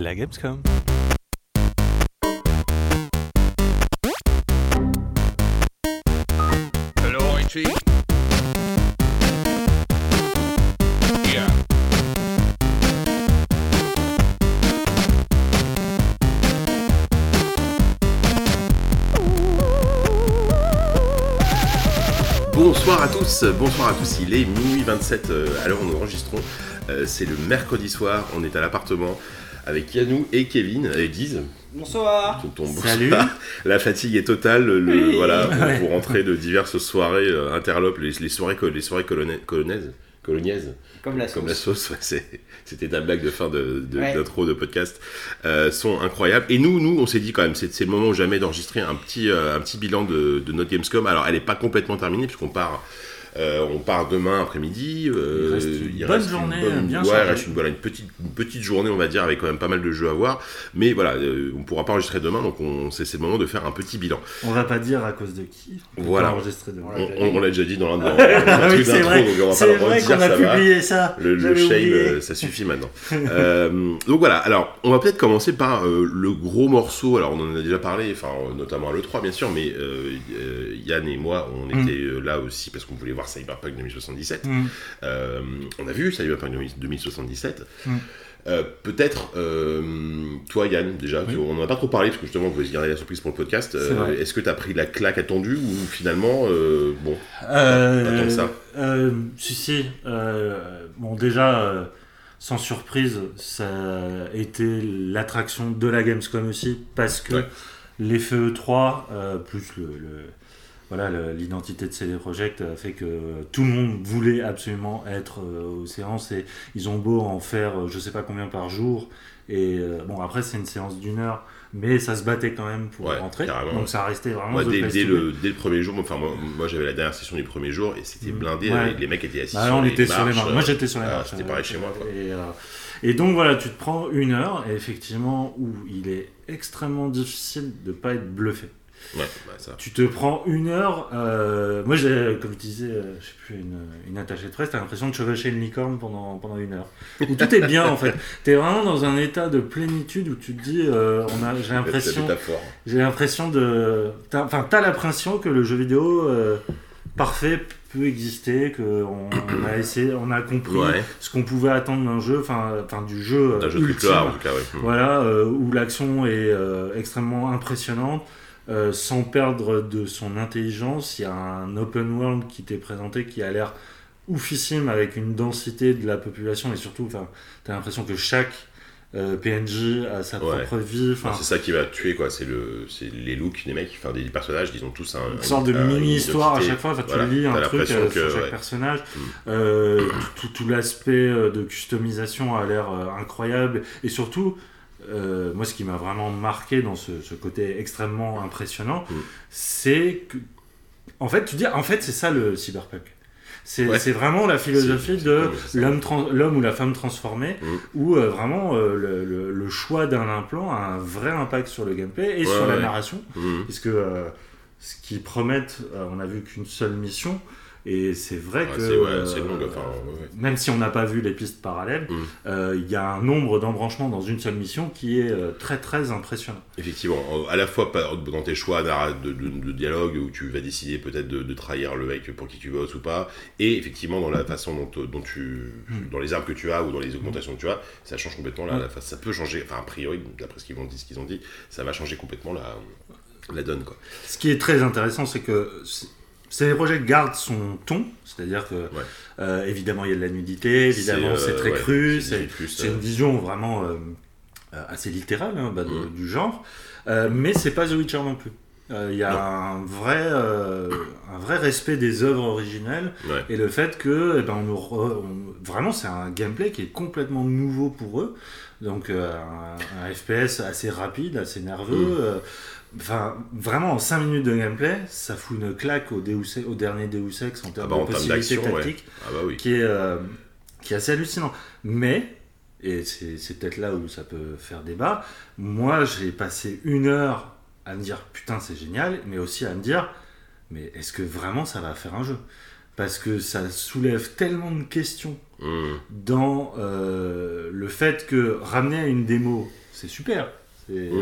La Gamescom. Hello, IT. Yeah. Bonsoir à tous, bonsoir à tous, il est minuit 27 euh, à l'heure où nous enregistrons. Euh, c'est le mercredi soir, on est à l'appartement avec Yanou et Kevin et Diz. Bonsoir. Salut. La fatigue est totale, le, Oui. voilà, Ouais. pour rentrer de diverses soirées euh, interlopes, les, les soirées, les soirées colonna- colonnaises, coloniaises, Comme la comme la sauce. sauce, ouais, c'était ta blague de fin de, de- Ouais. d'intro de podcast, euh, sont incroyables. Et nous, nous, on s'est dit quand même, c'est, c'est le moment ou jamais d'enregistrer un petit, euh, un petit bilan de, de notre Gamescom. Alors, elle n'est pas complètement terminée puisqu'on part. Euh, on part demain après-midi. euh, Il reste une bonne journée, bien ouais, chargée. il reste une, voilà, une petite, une petite journée, on va dire, avec quand même pas mal de jeux à voir. Mais voilà, euh, on pourra pas enregistrer demain, donc on, c'est, c'est le moment de faire un petit bilan. On va pas dire à cause de qui. On Voilà. enregistrer demain. On, on- on l'a déjà dit dans le oui, c'est d'intro, vrai. donc on va C'est vrai qu'on a ça va. publié ça. Le, shame, euh, ça suffit maintenant. Donc voilà, alors on va peut-être commencer par le gros morceau. Alors on en a déjà parlé, enfin notamment à l'E3 bien sûr, mais Yann et moi on Mm. était là aussi parce qu'on voulait voir Cyberpunk 2077. Mm. Euh, on a vu Cyberpunk 2077. Mm. Euh, peut-être, euh, toi Yann, déjà, Oui. on n'en a pas trop parlé parce que justement on voulait se garder la surprise pour le podcast. Vrai. Est-ce que tu as pris la claque attendue ou finalement, euh, bon, Euh, que ça. euh, si, si. euh, bon, déjà, euh, sans surprise, ça a été l'attraction de la Gamescom aussi, parce que Ouais. l'effet E3, euh, plus le, le- voilà, l'identité de CD Projekt a fait que tout le monde voulait absolument être euh, aux séances et ils ont beau en faire euh, je sais pas combien par jour. Et euh, bon, après, c'est une séance d'une heure, mais ça se battait quand même pour Ouais, rentrer. Donc ça restait vraiment The dès, le, dès le premier jour, enfin, moi, moi, j'avais la dernière session du premier jour et c'était Mm. blindé. Ouais. Les, les mecs étaient assis Bah, sur on les était sur les marches, marches. euh, Moi j'étais sur les ah, marches. C'était pareil chez moi. Quoi. Et, euh, et donc voilà, tu te prends une heure, et effectivement, où il est extrêmement difficile de pas être bluffé. Ouais, bah, ça. Tu te prends une heure, euh, moi j'ai, comme je disais, euh, je sais plus, une, une attachée de presse, t'as l'impression de chevaucher une licorne pendant, pendant une heure. Où tout est bien en fait. T'es vraiment dans un état de plénitude où tu te dis, euh, on a, j'ai l'impression j'ai l'impression de. Enfin, t'as l'impression que le jeu vidéo euh, parfait peut exister, qu'on on a essayé, on a compris Ouais, ce qu'on pouvait attendre d'un jeu, enfin, enfin du jeu, un jeu ultime, en tout cas, ouais. Voilà, euh, où l'action est euh, extrêmement impressionnante. Euh, sans perdre de son intelligence, il y a un open world qui t'est présenté qui a l'air oufissime avec une densité de la population et surtout, enfin, t'as l'impression que chaque euh, PNJ a sa Ouais. propre vie. Enfin, c'est ça qui va tuer quoi, c'est le, les looks des mecs, enfin des personnages, ils ont tous un, une sorte de une mini-histoire à chaque fois. Enfin, tu lis un truc euh, que, sur chaque ouais. personnage. Mm. Euh, tout, tout l'aspect de customisation a l'air incroyable. Et surtout, euh, moi, ce qui m'a vraiment marqué dans ce, ce côté extrêmement impressionnant, Mm. c'est que, en fait, tu dis, en fait, c'est ça le cyberpunk. C'est Ouais. vraiment la philosophie de l'homme ou la femme transformée, Mm. où euh, vraiment euh, le, le- le choix d'un implant a un vrai impact sur le gameplay et Ouais, sur la narration. Mm. Puisque euh, ce qu'ils promettent, on n'a vu qu'une seule mission, et c'est vrai Ouais, que ouais, euh, long, enfin, même si on n'a pas vu les pistes parallèles, Mm. euh, il y a un nombre d'embranchements dans une seule mission qui est euh, très très impressionnant. Effectivement, à la fois dans tes choix de, de- de dialogue où tu vas décider peut-être de, de trahir le mec pour qui tu votes ou pas, et effectivement dans la façon dont, dont tu, Mm. dans les armes que tu as ou dans les augmentations que tu as, ça change complètement la, Mm. la face. Ça peut changer, enfin a priori, d'après ce qu'ils ont dit, ce qu'ils ont dit, ça va changer complètement la, la donne quoi. Ce qui est très intéressant, c'est que ces projets gardent son ton, c'est-à-dire que euh, évidemment il y a de la nudité, évidemment C'est, euh, très ouais, cru, c'est c'est euh, une vision vraiment euh, euh, assez littérale hein, bah, de- Mm. du genre, Euh, mais c'est pas The Witcher non plus. Euh, Il y a Non. un vrai, euh, un vrai respect des œuvres originelles ouais. et le fait que eh ben, on nous re- on- vraiment c'est un gameplay qui est complètement nouveau pour eux. Donc euh, un, un FPS assez rapide, assez nerveux. Mm. euh, Enfin, vraiment, en 5 minutes de gameplay, ça fout une claque au, Deus, au dernier Deus Ex en termes bah, en de termes possibilités ouais. tactiques, Ah bah oui. qui, est, euh, qui est assez hallucinant. Mais, et c'est peut-être là où ça peut faire débat, moi j'ai passé une heure à me dire putain c'est génial, mais aussi à me dire mais est-ce que vraiment ça va faire un jeu? Parce que ça soulève tellement de questions Hum. dans euh, le fait que ramener à une démo, c'est super.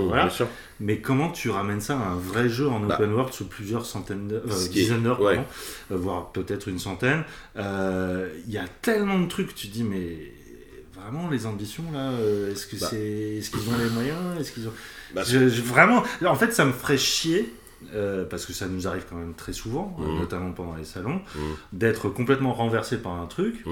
Voilà. Sûr. Mais comment tu ramènes ça à un vrai jeu en Bah. open world sous plusieurs centaines d'heures, euh, dizaines d'heures, ouais. voire peut-être une centaine Euh, Il y a tellement de trucs, tu dis, mais vraiment les ambitions là, euh, est-ce que Bah. c'est, est-ce qu'ils ont les moyens, est-ce qu'ils ont, Bah, Je- je- vraiment, en fait, ça me ferait chier. euh, parce que ça nous arrive quand même très souvent, Mhm. notamment pendant les salons, Mhm. d'être complètement renversé par un truc.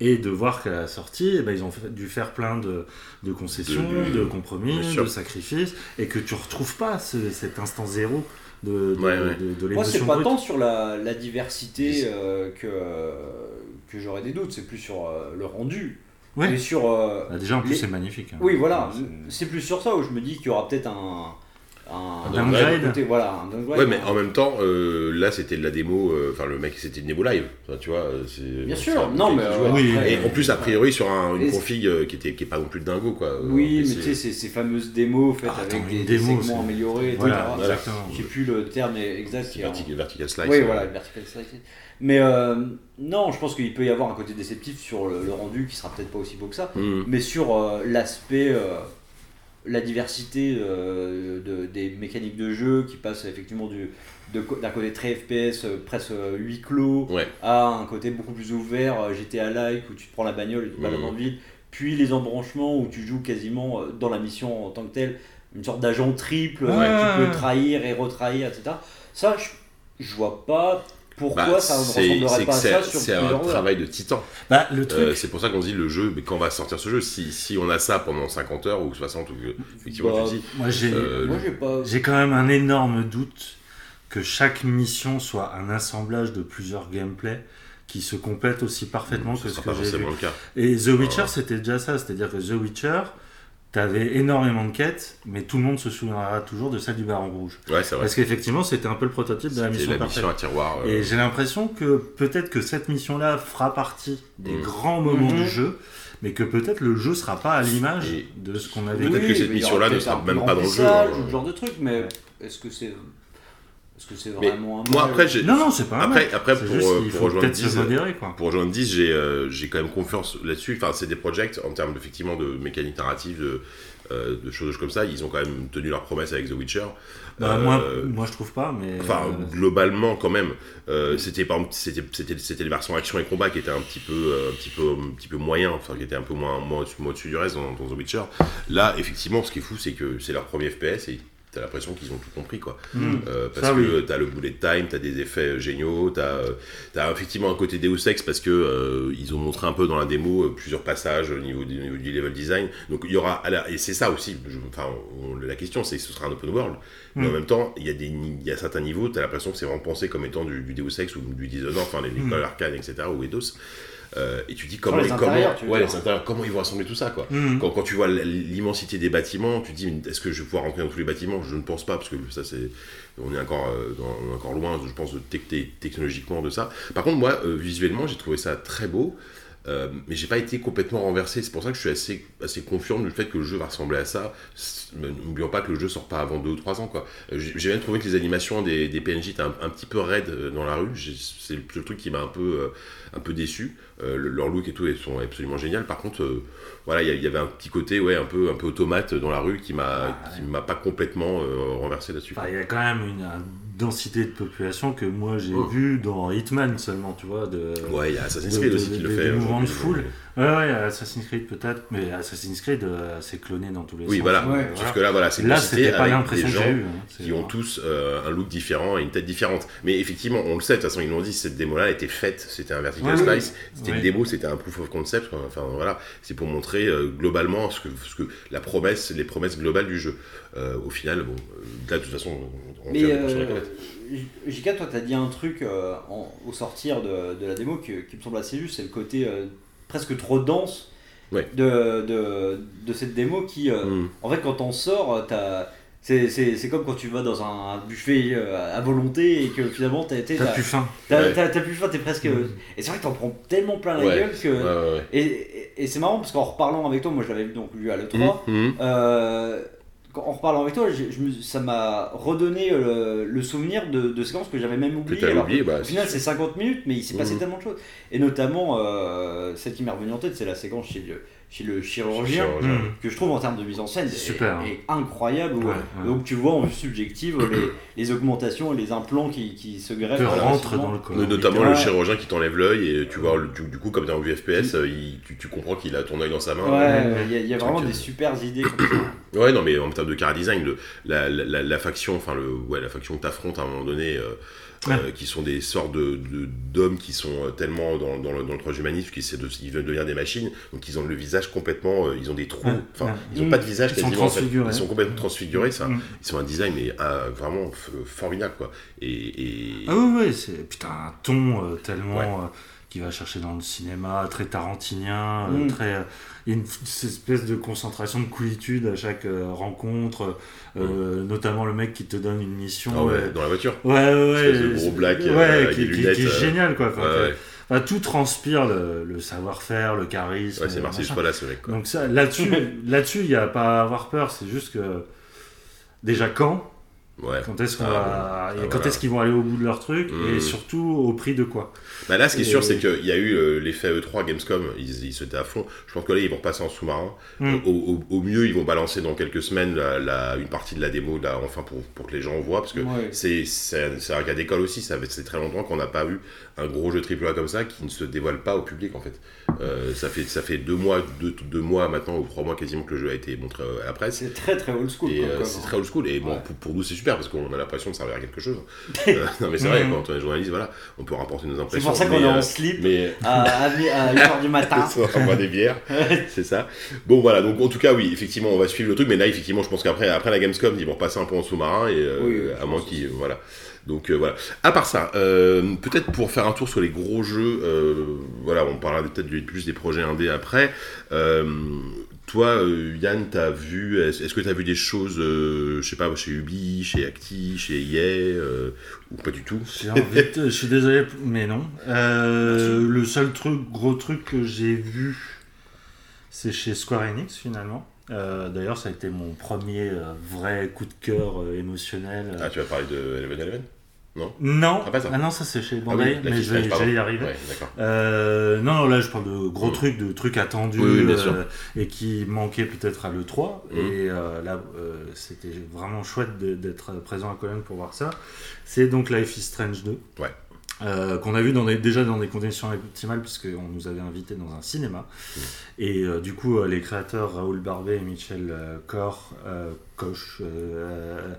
Et de voir qu'à la sortie, eh ben, ils ont fait- dû faire plein de, de concessions, De- compromis, de sacrifices, et que tu retrouves pas ce- cet instant zéro de, de, Ouais, ouais. de- de Moi, c'est pas brute. tant sur la, la diversité euh, que, que j'aurais des doutes, c'est plus sur euh, le rendu. Ouais. Et sur. euh, Bah, déjà, en plus, les- c'est magnifique. hein. Oui, voilà. C'est plus sur ça où je me dis qu'il y aura peut-être un. Un, Un downgrade. côté- voilà, un downgrade. Ouais, mais en même temps, euh, là c'était de la démo, euh, enfin le mec c'était une démo live, Enfin, tu vois. euh, c'est- Bien sûr, non, mais. euh. Oui, Et en plus, a priori, sur un- une config euh, qui, était, qui est pas non plus dingo, quoi. Oui, mais tu sais, ces, ces fameuses démos faites Ah, attends, avec des, des démo, segments c'est- améliorés, Voilà, etc. Voilà. Je sais plus le terme exact. qui est en- Vertical, vertical slice. Oui, voilà, vertical slice. Mais euh, non, je pense qu'il peut y avoir un côté déceptif sur le, le rendu qui sera peut-être pas aussi beau que ça, hum. mais sur euh, l'aspect, euh, la diversité euh, de- des mécaniques de jeu qui passe effectivement du d'un côté très FPS, euh, presque euh, huis clos, Ouais. à un côté beaucoup plus ouvert, euh, GTA-like, où tu te prends la bagnole et tu balades Mhm. en ville, puis les embranchements où tu joues quasiment dans la mission en tant que tel, une sorte d'agent triple, Ouais, tu peux trahir et retrahir, etc. Ça, je, je vois pas pourquoi Bah, ça ne c'est ressemblerait c'est pas que à c'est ça sur c'est un travail de titan. Bah, le truc, Euh, c'est pour ça qu'on dit le jeu, mais quand va sortir ce jeu Si, si on a ça pendant 50 heures ou 60, ou que, effectivement, Bah, tu dis. moi, j'ai. euh, j'ai pas. J'ai quand même un énorme doute que chaque mission soit un assemblage de plusieurs gameplays qui se complètent aussi parfaitement ce que ce que pas j'ai vu. forcément le cas. Et The Witcher, Ah. c'était déjà ça, c'est-à-dire que The Witcher, t'avais énormément de quêtes, mais tout le monde se souviendra toujours de celle du Baron Rouge. Ouais, c'est vrai. Parce qu'effectivement, c'était un peu le prototype de la C'était mission la parfaite. mission à tiroir. euh, Et j'ai l'impression que peut-être que cette mission-là fera partie des Mm. grands moments du jeu, mais que peut-être le jeu sera pas à l'image Et de ce qu'on avait Peut-être que cette mission-là ne sera même pas dans le jeu, hein. ou ce genre de truc, mais est-ce que c'est. Est-ce que c'est Mais vraiment un moi, après, j'ai- Non, non, c'est pas un. Après, après C'est pour, juste euh, pour rejoindre peut-être se 10, modérer, quoi. pour rejoindre 10, j'ai euh, j'ai quand même confiance là-dessus. Enfin, c'est des projects en termes effectivement de mécanique narrative, de, euh, de choses comme ça. Ils ont quand même tenu leur promesse avec The Witcher. Bah, Euh, moi, moi, je trouve pas, mais. Enfin, euh, globalement, quand même, euh, c'était par exemple, c'était c'était c'était les versions action et combat qui étaient un petit peu un petit peu un petit peu moyen, enfin qui étaient un peu moins moins, moins au-dessus du reste dans, dans The Witcher. Là, effectivement, ce qui est fou, c'est que c'est leur premier FPS et t'as l'impression qu'ils ont tout compris quoi. hmm. Euh, parce Ça, que t'as le bullet time, t'as des effets géniaux, t'as euh, as effectivement un côté Deus Ex parce que euh, ils ont montré un peu dans la démo euh, plusieurs passages au niveau du, au niveau du level design. Donc il y aura la- et c'est ça aussi. je- Enfin, on- la question c'est que ce sera un open world, mais en Mm. même temps il y a des il y a certains niveaux, t'as l'impression que c'est vraiment pensé comme étant du, du Deus Ex ou du Dishonored, enfin les Mm. écoles arcane etc. ou Eidos. Euh, et tu dis comment les comment intérieurs, tu veux ouais, dire. les intérieurs, comment ils vont assembler tout ça quoi. hmm. Quand, quand tu vois l'immensité des bâtiments, tu te dis est-ce que je vais pouvoir rentrer dans tous les bâtiments? Je ne pense pas parce que ça c'est on est encore euh, dans- on est encore loin je pense technologiquement de ça. Par contre moi euh, visuellement j'ai trouvé ça très beau. Euh, mais j'ai pas été complètement renversé, c'est pour ça que je suis assez, assez confiant du fait que le jeu va ressembler à ça. N'oublions pas que le jeu sort pas avant 2 ou 3 ans. quoi. Euh, J'ai même trouvé que les animations des, des PNJ étaient un, un petit peu raides euh, dans la rue. C'est le truc qui m'a un peu, euh, un peu déçu. Euh, le- leur look et tout, ils sont absolument génial. Par contre, voilà, il y avait un petit côté ouais, un, peu, un peu automate dans la rue qui m'a Ah, m'a pas complètement renversé là-dessus. Enfin, il y a quand même une, une densité de population que moi j'ai Oh. vu dans Hitman seulement, tu vois. De... Ouais, il y a Assassin's Creed de- aussi qui de- le des fait. mouvements de foule. Ouais, ouais, Assassin's Creed peut-être, mais Assassin's Creed euh, c'est cloné dans tous les Oui, sens. voilà. Ouais. Sauf que là, voilà, c'est une Là, c'était pas avec l'impression des que j'ai eue. hein. Qui ont tous euh, un look différent et une tête différente. Mais effectivement, on le sait, de toute façon, ils l'ont dit, cette démo-là était faite, c'était un vertical Ouais, slice, c'était Ouais. une démo, c'était un proof of concept, quoi. enfin voilà, c'est pour montrer euh, globalement ce que, ce que la promesse, les promesses globales du jeu. Euh, au final, bon, là, de toute façon, on Mais euh, JK, toi, t'as dit un truc euh, en- au sortir de, de la démo que- qui me semble assez juste, c'est le côté euh, presque trop dense Ouais. de, de, de cette démo qui, euh, Mm. en fait, quand on sort, t'as- c'est c'est- c'est comme quand tu vas dans un buffet à volonté et que finalement t'as été- T'as t'as plus faim. t'as- Ouais. t'as- t'as plus faim, t'es presque. Mm. Et c'est vrai que t'en prends tellement plein la Ouais. gueule que. Ouais, ouais, ouais. Et, et- et c'est marrant parce qu'en reparlant avec toi, moi je l'avais donc lu à l'E3, Mhm, mhm. euh, en reparlant avec toi, j'ai- je me- ça m'a redonné euh, le, le souvenir de, de séquences que j'avais même oubliées. alors oublié, bah, au final, c'est 50 minutes, mais il s'est passé Mhm. tellement de choses. Et notamment, euh, celle qui m'est revenue en tête, c'est la séquence chez le, chez le chirurgien, Chirurgien. Que je trouve en termes de mise en scène est, Super. est incroyable. où, Ouais, euh, ouais. Donc tu vois en vue subjective les, les augmentations et les implants qui, qui se greffent. Que rentre progressivement. dans le corps. No- Notamment le chirurgien qui t'enlève l'œil et tu vois, du, du coup, comme dans le FPS, euh, il- tu, tu comprends qu'il a ton œil dans sa main. Ouais, il y, a- il y a vraiment Truc, des euh, super idées comme ça. Ouais, non, mais en termes de car design, le- la, la, la- la faction, enfin, le, ouais, la faction que t'affrontes à un moment donné, euh, Ouais. euh, qui sont des sortes de, de- d'hommes qui sont euh, tellement dans, dans le, dans le transhumanisme qu'ils essaient de, ils veulent devenir des machines, donc ils ont le visage complètement, euh, ils ont des trous, enfin, ouais. ils ont Mm. pas de visage Ils sont en fait. ils sont complètement transfigurés, ça. Mm. Ils sont un design, mais euh, vraiment formidable, quoi. Et, et- Ah oui, oui, c'est putain un ton euh, tellement Ouais. Qui va chercher dans le cinéma, très tarantinien, euh, Mm. très. euh, Il y a une cette espèce de concentration de coolitude à chaque euh, rencontre, euh, notamment le mec qui te donne une mission. Ah ouais, dans la voiture. Ouais, ouais, ouais. Gros black, qui, qui- est génial, quoi. Enfin, tout transpire le, le savoir-faire, le charisme. Ouais, c'est Marcel. Scola, ce mec, quoi. Donc ça, là-dessus, là-dessus, il n'y a pas à avoir peur. C'est juste que déjà quand, Ouais. quand est-ce qu'on Ah, va, Ah, quand voilà. est-ce qu'ils vont aller au bout de leur truc, et surtout au prix de quoi. Bah là, ce qui est sûr, c'est qu'il y a eu euh, l'effet E3 Gamescom, ils, ils se étaient à fond. Je pense que là, ils vont passer en sous-marin. Mm. Euh, Au, au- au mieux, ils vont balancer dans quelques semaines la, la- une partie de la démo, là, enfin, pour, pour que les gens voient, parce que Ouais. c'est c'est- c'est un cas d'école aussi. Ça fait c'est très longtemps qu'on n'a pas eu un gros jeu AAA comme ça qui ne se dévoile pas au public, en fait. Euh, ça fait ça fait deux mois, deux, deux mois maintenant, ou trois mois quasiment que le jeu a été montré euh, à la presse. C'est très très old school. Euh, c'est hein. très old school. Et bon, Ouais. pour, pour nous, c'est super parce qu'on a l'impression de servir à quelque chose. Euh, non, mais c'est vrai, quand on est journaliste, voilà, on peut rapporter nos C'est impressions. pour ça qu'on est euh, en slip mais à, à, à 8h du matin. on boit des bières, c'est ça. Bon voilà, donc en tout cas oui, effectivement on va suivre le truc, mais là effectivement je pense qu'après après la Gamescom ils vont passer un peu en sous-marin et euh, Oui, oui, je à moins qu'ils voilà. Donc euh, voilà. À part ça, euh, peut-être pour faire un tour sur les gros jeux, euh, voilà, on parlera peut-être plus des projets indés après. Toi, Yann, t'as vu, est-ce que t'as vu des choses, je sais pas, chez Ubi, chez Acti, chez EA, ou pas du tout je suis désolé, mais non. Le seul truc, gros truc que j'ai vu, c'est chez Square Enix finalement. Euh, D'ailleurs, ça a été mon premier euh, vrai coup de cœur euh, émotionnel. Ah, tu vas parler de Eleven Eleven? Non, Ah, pas ça. ah non, ça c'est chez Ah Bandai, oui, mais je vais, y arriver. Ouais. Euh, non, non, là je parle de gros Mm. trucs, de trucs attendus Oui, oui, euh, et qui manquaient peut-être à l'E3. Mm. Et euh, là, c'était vraiment chouette d'être présent à Cologne pour voir ça. C'est donc Life is Strange 2. Ouais. Euh, qu'on a vu dans des- déjà dans des conditions optimales puisqu'on nous avait invités dans un cinéma et euh, du coup euh, les créateurs Raoul Barbet et Michel euh, Cor euh, Koch euh,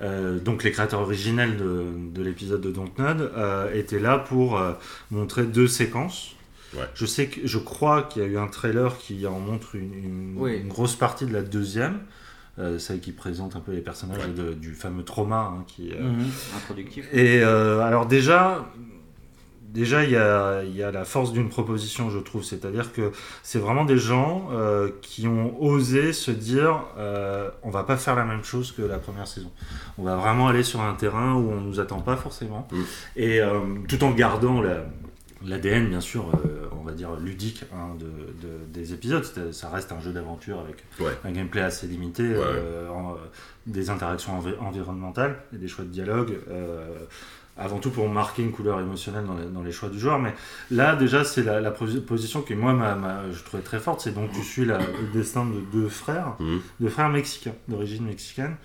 euh, donc les créateurs originels de, de l'épisode de Dontnod euh, étaient là pour euh, montrer deux séquences Ouais. je sais que je crois qu'il y a eu un trailer qui en montre une, une- Oui. une grosse partie de la deuxième euh, celle qui présente un peu les personnages de- du fameux trauma hein, qui euh, Mhm. Introductif. et euh, alors déjà, déjà il y a, y a la force d'une proposition, je trouve. C'est-à-dire que c'est vraiment des gens euh, qui ont osé se dire, on va pas faire la même chose que la première saison. On va vraiment aller sur un terrain où on nous attend pas forcément, Mm. et tout en gardant la L'ADN, bien sûr, euh, on va dire ludique hein, de, de- des épisodes. Ça reste un jeu d'aventure avec Ouais. un gameplay assez limité, euh, en- des interactions envi- environnementales et des choix de dialogue. euh, avant tout pour marquer une couleur émotionnelle dans les, dans les choix du joueur. Mais là, déjà, c'est la, la posi- position qui, moi, m'a- m'a- je trouvais très forte. C'est donc tu suis la- le destin de deux frères, Mhm. deux frères mexicains, d'origine mexicaine,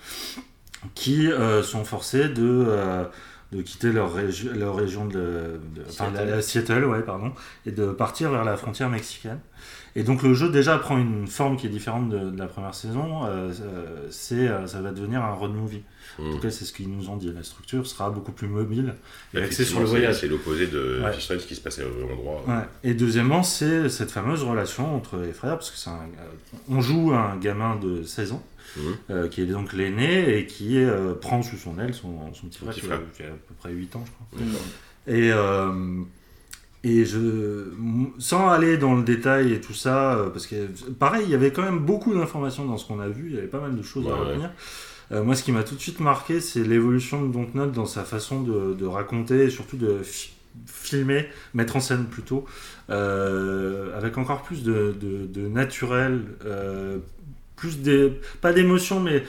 qui sont forcés de, de quitter leur, régi- leur région de, de- enfin, la- la- Seattle, ouais, pardon, et de partir vers la frontière mexicaine. Et donc le jeu déjà prend une forme qui est différente de, de la première saison. euh, euh, c'est, euh, ça va devenir un road movie. En Mhm. tout cas, c'est ce qu'ils nous ont dit. La structure sera beaucoup plus mobile et axée sur le c'est- voyage. C'est l'opposé de Ouais. Strange qui se passait au endroit. Ouais. Et deuxièmement, c'est cette fameuse relation entre les frères, parce que c'est un, euh, on joue un gamin de 16 ans, Euh, qui est donc l'aîné et qui euh, prend sous son aile son, son petit frère, petit qui, a, frère. qui a à peu près 8 ans, je crois. Et, euh, et je, sans aller dans le détail et tout ça, parce que pareil, il y avait quand même beaucoup d'informations dans ce qu'on a vu, il y avait pas mal de choses à Ouais, ouais. retenir. Euh, moi, ce qui m'a tout de suite marqué, c'est l'évolution de Dontnod dans sa façon de, de raconter et surtout de fi- filmer, mettre en scène plutôt, euh, avec encore plus de, de- de naturel, euh, plus des, pas d'émotion, mais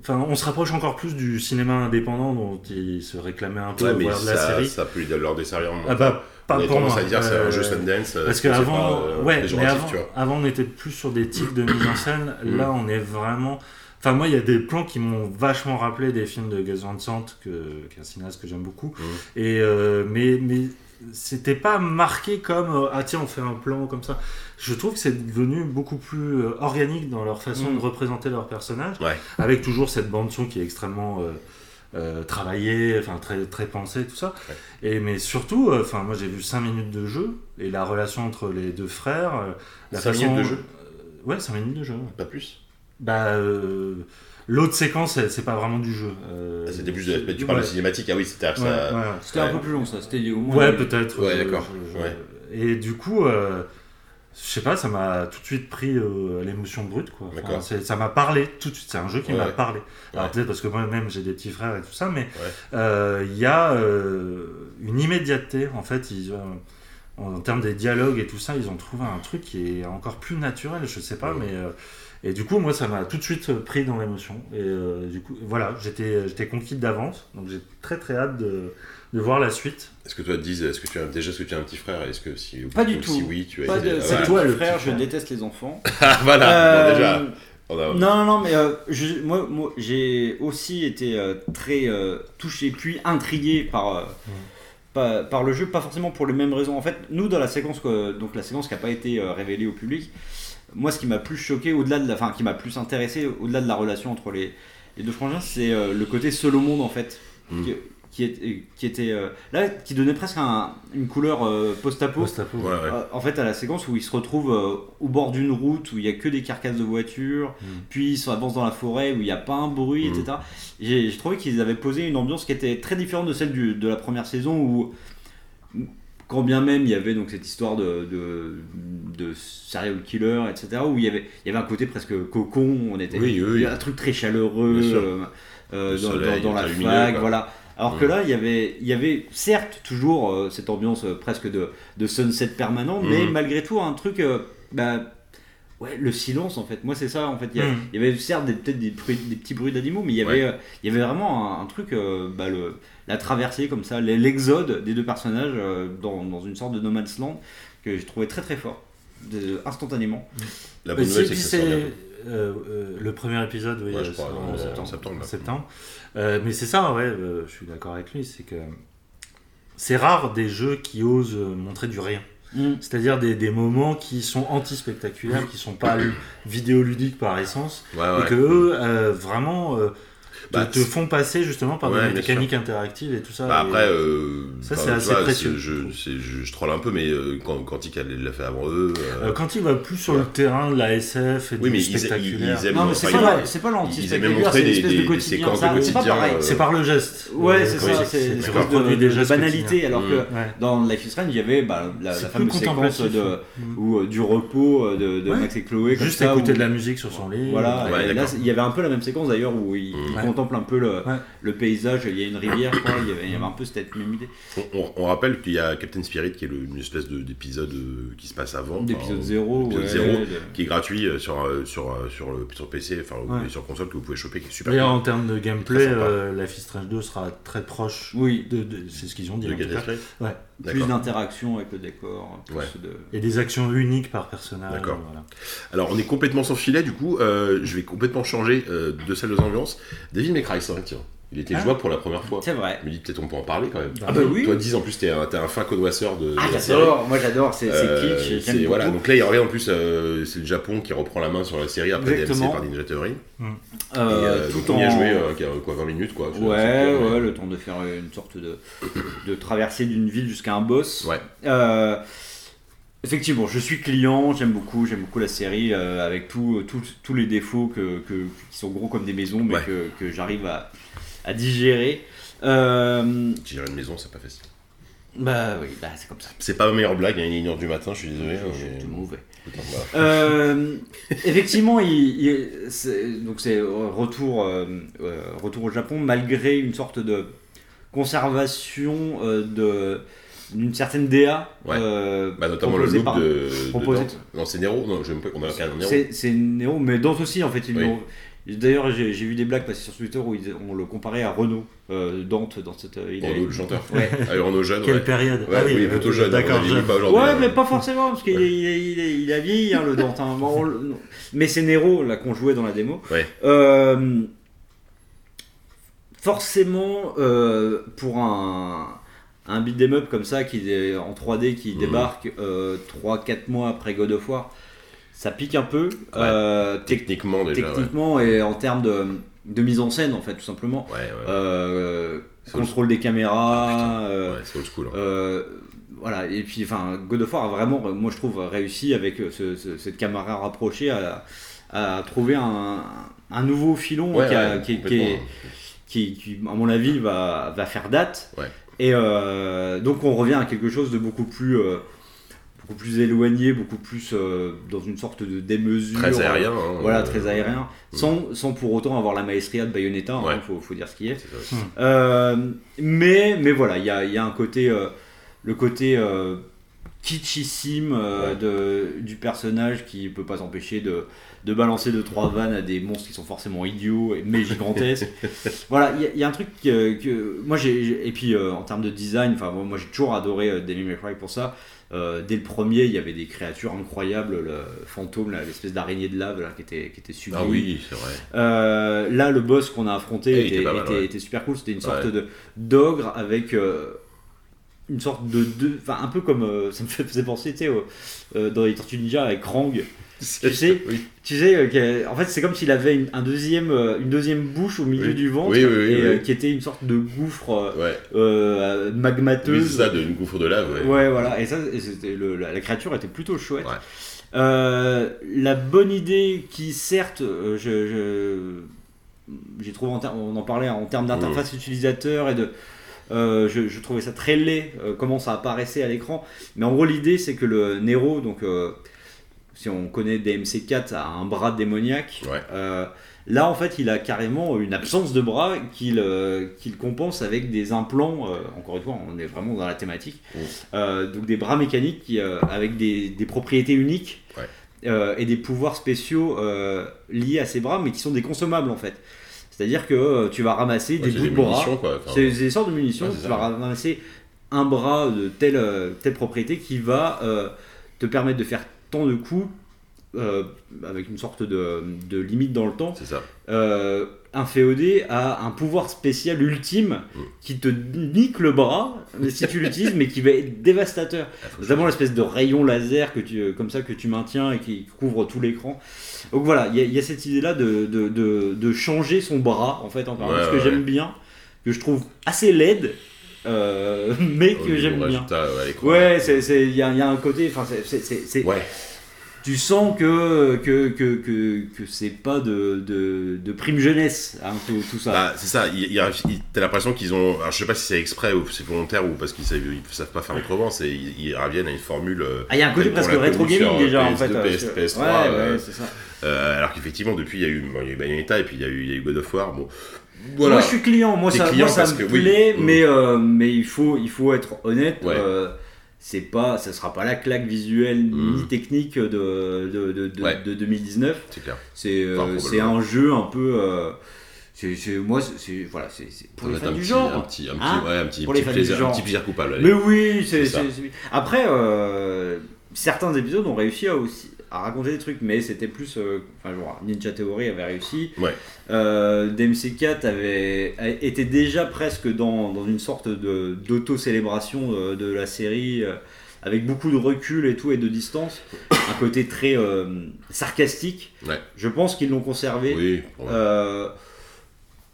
enfin, on se rapproche encore plus du cinéma indépendant dont il se réclamait un peu Ouais, mais voilà, de la ça, série. ça peut lui leur desservir. Ah bah, pas on pour moi. à dire c'est un Euh, jeu Sundance. Parce c'est qu'avant, pas, euh, ouais, mais avant, avant, on était plus sur des tics de mise en scène. Mm. Là, on est vraiment. Enfin, moi, il y a des plans qui m'ont vachement rappelé des films de Gus Van Sant, que, qui est un cinéaste que j'aime beaucoup. Mm. Et, euh, mais, mais c'était pas marqué comme euh, ah tiens, on fait un plan comme ça. Je trouve que c'est devenu beaucoup plus euh, organique dans leur façon Mm. de représenter leur personnage, Ouais. avec toujours cette bande son qui est extrêmement euh, euh, travaillée, enfin très très pensée, tout ça. Et mais surtout, euh, enfin moi j'ai vu 5 minutes de jeu et la relation entre les deux frères, la Cinq façon minutes de jeu ouais 5 minutes de jeu. ouais. Pas plus. Bah l'autre séquence c'est- pas vraiment du jeu. Euh, Ah, C'était plus de. Tu parles ouais. de cinématique, ah oui, c'était Ouais, ça. ouais, ouais. C'était un peu plus long ça, c'était au moins. Ouais, peut-être. Ouais, d'accord. je-. Et du coup, euh, je sais pas, ça m'a tout de suite pris euh, l'émotion brute, quoi. Enfin, ça m'a parlé tout de suite. C'est un jeu qui Ouais. m'a parlé. Alors Ouais. peut-être parce que moi-même j'ai des petits frères et tout ça, mais euh, il y a euh, une immédiateté. En fait, ils, euh, en termes des dialogues et tout ça, ils ont trouvé un truc qui est encore plus naturel. Je sais pas, Ouais. mais euh, et du coup, moi, ça m'a tout de suite pris dans l'émotion. Et euh, du coup, voilà, j'étais j'étais conquis d'avance. Donc j'ai très très hâte de, de voir la suite. Est-ce que toi, te dis, est-ce que tu as déjà est-ce que tu as un petit frère? Est-ce que si Pas du ou tout. Si oui, tu as Pas été- de, ah, c'est toi le le petit frère, je frère. déteste les enfants. Ah, voilà. Euh, bon, déjà. on a- Non, non, non, mais euh, je- moi, moi j'ai aussi été euh, très euh, touché, puis intrigué par, euh, par, par le jeu, pas forcément pour les mêmes raisons. En fait, nous, dans la séquence, que- donc la séquence qui n'a pas été euh, révélée au public, moi, ce qui m'a plus choqué, au-delà de la, enfin, qui m'a plus intéressé, au-delà de la relation entre les, les deux frangins, c'est euh, le côté seul au monde, en fait, Mm. qui, qui, est- qui était euh, là, qui donnait presque un- une couleur euh, post-apo. Post-apo. Ouais, ouais. Euh, En fait, à la séquence où ils se retrouvent euh, au bord d'une route où il y a que des carcasses de voitures, Mm. puis ils s'avancent dans la forêt où il n'y a pas un bruit, Mm. etc. J'ai j'ai trouvé qu'ils avaient posé une ambiance qui était très différente de celle du- de la première saison où, quand bien même il y avait donc cette histoire de, de, de serial killer, etc., où il y avait, il y avait un côté presque cocon, on était, Oui, oui, oui. il y a un truc très chaleureux euh, euh, dans, soleil, dans- dans la fac, quoi. voilà. Alors que là, il y avait, il y avait certes toujours euh, cette ambiance euh, presque de, de sunset permanent, mais Mm. malgré tout un truc, euh, bah, ouais, le silence en fait. Moi, c'est ça en fait. Il y, a- Mm. il y avait certes des- peut-être des, bruits- des petits bruits d'animaux, mais il y avait, Ouais. euh, il y avait vraiment un, un truc, euh, bah, le, la traversée comme ça, l'e- l'exode des deux personnages euh, dans, dans une sorte de no man's land que j'ai trouvé très très fort, de- instantanément. La bonne nouvelle, c'est que ça euh, euh, le premier épisode, oui, Ouais, je euh, crois, en en septembre. septembre, en septembre. Euh, mais c'est ça, ouais, euh, je suis d'accord avec lui, c'est que c'est rare des jeux qui osent euh, montrer du rien. Mm. C'est-à-dire des, des moments qui sont anti-spectaculaires, qui sont pas vidéoludiques par essence, Ouais, ouais. et que eux, euh, vraiment, euh, Bah, te font passer justement par Ouais, des mécaniques interactives et tout ça. Bah après, euh, Ça, c'est assez vois, précieux, Je, je troll un peu, mais euh, quand Quantic l'a fait avant eux. euh, Euh, quand il va plus sur Ouais. le terrain de la SF et oui, du mais ils, ils, spectaculaire, ils. Non, mais c'est enfin, pas, c'est pas l'anti-spectaculaire, montrer c'est une espèce des- de quotidien. C'est pas quotidien, pareil. c'est par le geste. Ouais, c'est ça, c'est une espèce de, banalité. Alors que Mm. Ouais. dans Life is Strange, il y avait bah, la, fameuse séquence Mm. ou, du repos de. Max et Chloé. Juste écouter de la musique sur son lit. Voilà, il y avait un peu la même séquence d'ailleurs où il, il Ouais. Contemple un peu le, Ouais. le paysage, il y a une rivière, quoi, il, y avait, il y avait un peu cette même idée. On, on- on rappelle qu'il y a Captain Spirit qui est le- une espèce de- d'épisode euh, qui se passe avant. D'épisode enfin, 0, d'épisode ouais, zéro, de- qui est gratuit euh, sur, euh, sur, sur, le, sur PC, enfin Ouais. sur console que vous pouvez choper, qui est super D'ailleurs, cool. en termes de gameplay, euh, is Strange 2 sera très proche. Oui, De, de- c'est ce qu'ils ont dit. de en tout Captain cas. Spirit. Ouais. Plus d'interaction avec le décor. plus Ouais. de... Et des actions uniques par personnage. D'accord. Voilà. Alors on est complètement sans filet, du coup, euh, je vais complètement changer euh, de salle de ambiance. David McRae, c'est vrai, tiens. Il était Ah. jouable pour la première fois. C'est vrai. Dis peut-être on peut en parler quand même. Ah bah oui. Toi, dis en plus, t'es un, t'es un fin connoisseur de, Ah j'adore, moi j'adore, c'est Euh, kitsch, voilà, donc là il revient en plus, euh, c'est le Japon qui reprend la main sur la série après DLC Exactement. par Ninja Theory. Euh, et euh, tout donc on en... y a joué euh, quoi, 20 minutes quoi. Ouais, ouais, le temps de faire une sorte de, de traversée d'une ville jusqu'à un boss. Ouais. Euh, effectivement, je suis client, j'aime beaucoup, j'aime beaucoup la série euh, avec tout- tout- tous les défauts que, que- qui sont gros comme des maisons, mais Ouais. que, que j'arrive à, à digérer. Euh, Gérer une maison, c'est pas facile. bah oui, bah, c'est comme ça. C'est pas ma meilleure blague, hein, il est 1h du matin, je suis désolé. Je- mais- mauvais. Euh, effectivement, il, il- c'est, donc c'est retour, euh, euh, retour au Japon malgré une sorte de conservation euh, de, d'une certaine DA. Ouais. Bah, notamment le look par- de, proposé-. Non, c'est Nero Non, je pas qu'on a un Nero. C'est c'est Nero, mais Dante aussi en fait. ils Oui. D'ailleurs, j'ai j'ai vu des blagues passer sur Twitter où ils- on le comparait à Renault, euh, Dante dans cette. euh, il le chanteur. Ouais. Ah, Renaud jeune, Quelle ouais. période Ouais, Ah oui, oui, plutôt euh, jeune. D'accord. Ouais, mais pas forcément, parce qu'il est- il, est- il est- il a vieilli, hein, le Dante. hein. Bon, on le- mais c'est Nero, là, qu'on jouait dans la démo. Ouais. Euh, forcément, euh, pour un, un beat'em up comme ça, qui est en 3D, qui Mhm. débarque 3-4 mois après God of War, ça pique un peu. Euh, tec- Techniquement, déjà. ouais. techniquement et en termes de, de mise en scène, en fait, tout simplement. Ouais. Euh, contrôle des caméras. euh, Ouais, c'est old school. hein. euh, voilà, et puis enfin, God of War a vraiment, moi je trouve, réussi avec ce- ce- cette caméra rapprochée à, à trouver un, un nouveau filon Ouais, qui, a- ouais, qui- qui complètement. est- qui, qui, à mon avis, va, va faire date. Et euh, donc on revient à quelque chose de beaucoup plus, beaucoup plus éloigné, beaucoup plus euh, dans une sorte de démesure. Très aérien. hein. Voilà, Euh, très aérien, sans, sans pour autant avoir la maestria de Bayonetta, il Ouais. faut, faut dire ce qui est. ça. Euh, mais, mais voilà, il y a, il y a un côté, euh, le côté euh, kitschissime euh, de, du personnage qui peut pas s'empêcher de, de balancer deux trois vannes à des monstres qui sont forcément idiots mais gigantesques. voilà, il y a- il y, a un truc que, que- moi j'ai et puis euh, en termes de design, enfin moi, j'ai toujours adoré euh, May Cry pour ça. Euh, dès le premier, il y avait des créatures incroyables, le fantôme, l'espèce d'araignée de lave là, qui était qui était sublime. Ah oui, c'est vrai. Euh, là, le boss qu'on a affronté Eh, était, était pas mal, était- ouais. était super cool. C'était une sorte Ouais. de d'ogre avec euh, une sorte de, de- enfin un peu comme ça me faisait penser, tu sais, dans les Tortues Ninja avec Krang. Tu sais, Oui. tu sais, euh, en fait, c'est comme s'il avait une, un deuxième, euh, une deuxième bouche au milieu Oui. du ventre Oui, et euh, qui était une sorte de gouffre Ouais. euh, Oui, magmateuse. c'est ça, d'une gouffre de lave. Ouais. Ouais, voilà, et ça, et c'était le- la, la créature était plutôt chouette. Ouais. La bonne idée qui, certes, je, je- j'ai trouvé, en on en parlait en termes d'interface utilisateur et de. euh, je, je trouvais ça très laid, euh, comment ça apparaissait à l'écran. Mais en gros, l'idée, c'est que le Nero, donc euh, si on connaît DMC4, a un bras démoniaque. Ouais. Euh, là, en fait, il a carrément une absence de bras qu'il euh, qu'il compense avec des implants. euh, encore une fois, on est vraiment dans la thématique. Mm. Euh, donc des bras mécaniques qui, avec des, des propriétés uniques Ouais. et des pouvoirs spéciaux liés à ces bras, mais qui sont des consommables en fait. C'est-à-dire que tu vas ramasser Ouais, des bouts de bras. C'est des sortes de munitions. Tu ça. vas ramasser un bras de telle, telle propriété qui va te permettre de faire tant de coups euh, avec une sorte de, de limite dans le temps. C'est ça. Euh, un féodé a un pouvoir spécial ultime Mm. qui te nique le bras si tu l'utilises, mais qui va être dévastateur. Notamment l'espèce de rayon laser que tu, comme ça que tu maintiens et qui couvre tout l'écran. Donc voilà, il y, a- il y a cette idée-là de, de, de- de changer son bras, en fait, encore Ouais, ce que ouais, j'aime ouais. bien, que je trouve assez laide, euh, mais que j'aime bien. ouais. Ouais, c'est- c'est- il y, a, il y a un côté, enfin, c'est- Ouais. tu sens que, que, que, que, que c'est pas de, de, de prime jeunesse, hein, tout, tout ça. Bah, c'est ça, il, il, il- t'as l'impression qu'ils ont. Alors, je sais pas si c'est exprès ou c'est volontaire ou parce qu'ils savent, ils savent pas faire autrement, c'est ils, reviennent à une formule. euh, ah, il y a un côté presque rétro gaming déjà en PS2, fait. euh, PS, parce que- PS3, ouais, euh, ouais, c'est ça. euh, alors qu'effectivement, depuis, il y a eu, il y a eu Bayonetta et puis il y a eu, il y a eu God of War. Bon, voilà. Moi je suis client, moi T'es ça, moi, client ça parce me que oui. plaît, Mm. mais, euh, mais il, faut, il faut être honnête. Ouais. euh, c'est pas, ça sera pas la claque visuelle Mm. ni technique de, de, de, de- Ouais. de 2019. C'est clair. C'est euh, Enfin, c'est probablement. un jeu un peu. euh, c'est c'est- moi, c'est- c'est voilà, c'est c'est pour Ça les doit fans un du petit, genre. un petit, un petit, Hein ouais, un petit, Pour petit les fans du plaisir, un genre. petit plaisir coupable. allez. Mais oui, c'est C'est ça. c'est- c'est- Après, euh, certains épisodes ont réussi à aussi à raconter des trucs, mais c'était plus. euh, Enfin, genre, Ninja Theory avait réussi. Ouais. Euh, DMC4 avait était déjà presque dans, dans une sorte d'auto-célébration euh, de la série. avec beaucoup de recul et tout et de distance, un côté très euh, sarcastique. Ouais. Je pense qu'ils l'ont conservé. Oui, ouais. Euh,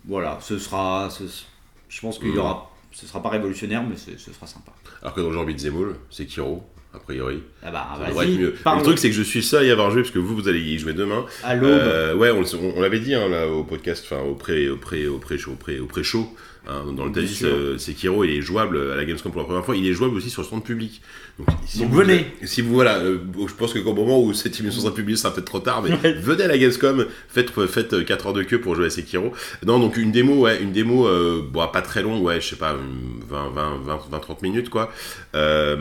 voilà, ce sera. ce- je pense qu'il y Mm. aura. Ce sera pas révolutionnaire, mais ce, sera sympa. Alors que dans beat'em all, c'est Kiro, a priori. Ah bah, Ça devrait être mieux. Le truc, c'est que je suis seul à y avoir joué, parce que vous, vous allez y jouer demain. à l'aube. Euh, ouais, on, on- on l'avait dit hein, là, au podcast, enfin au pré, au pré, au pré-show, au pré, au pré-show. Hein. dans le sûr. euh, Sekiro il est jouable à la Gamescom pour la première fois. Il est jouable aussi sur le stand public. Donc, si Donc vous, venez. Si vous voilà, euh, je pense que qu'au moment où cette émission sera publiée, ça sera peut-être trop tard, mais venez à la Gamescom, faites faites 4 heures de queue pour jouer à Sekiro. Non, donc une démo, ouais, une démo, euh, bon, pas très longue, ouais, je sais pas, une 20, 20, 20, 20, 30 minutes, quoi. Euh,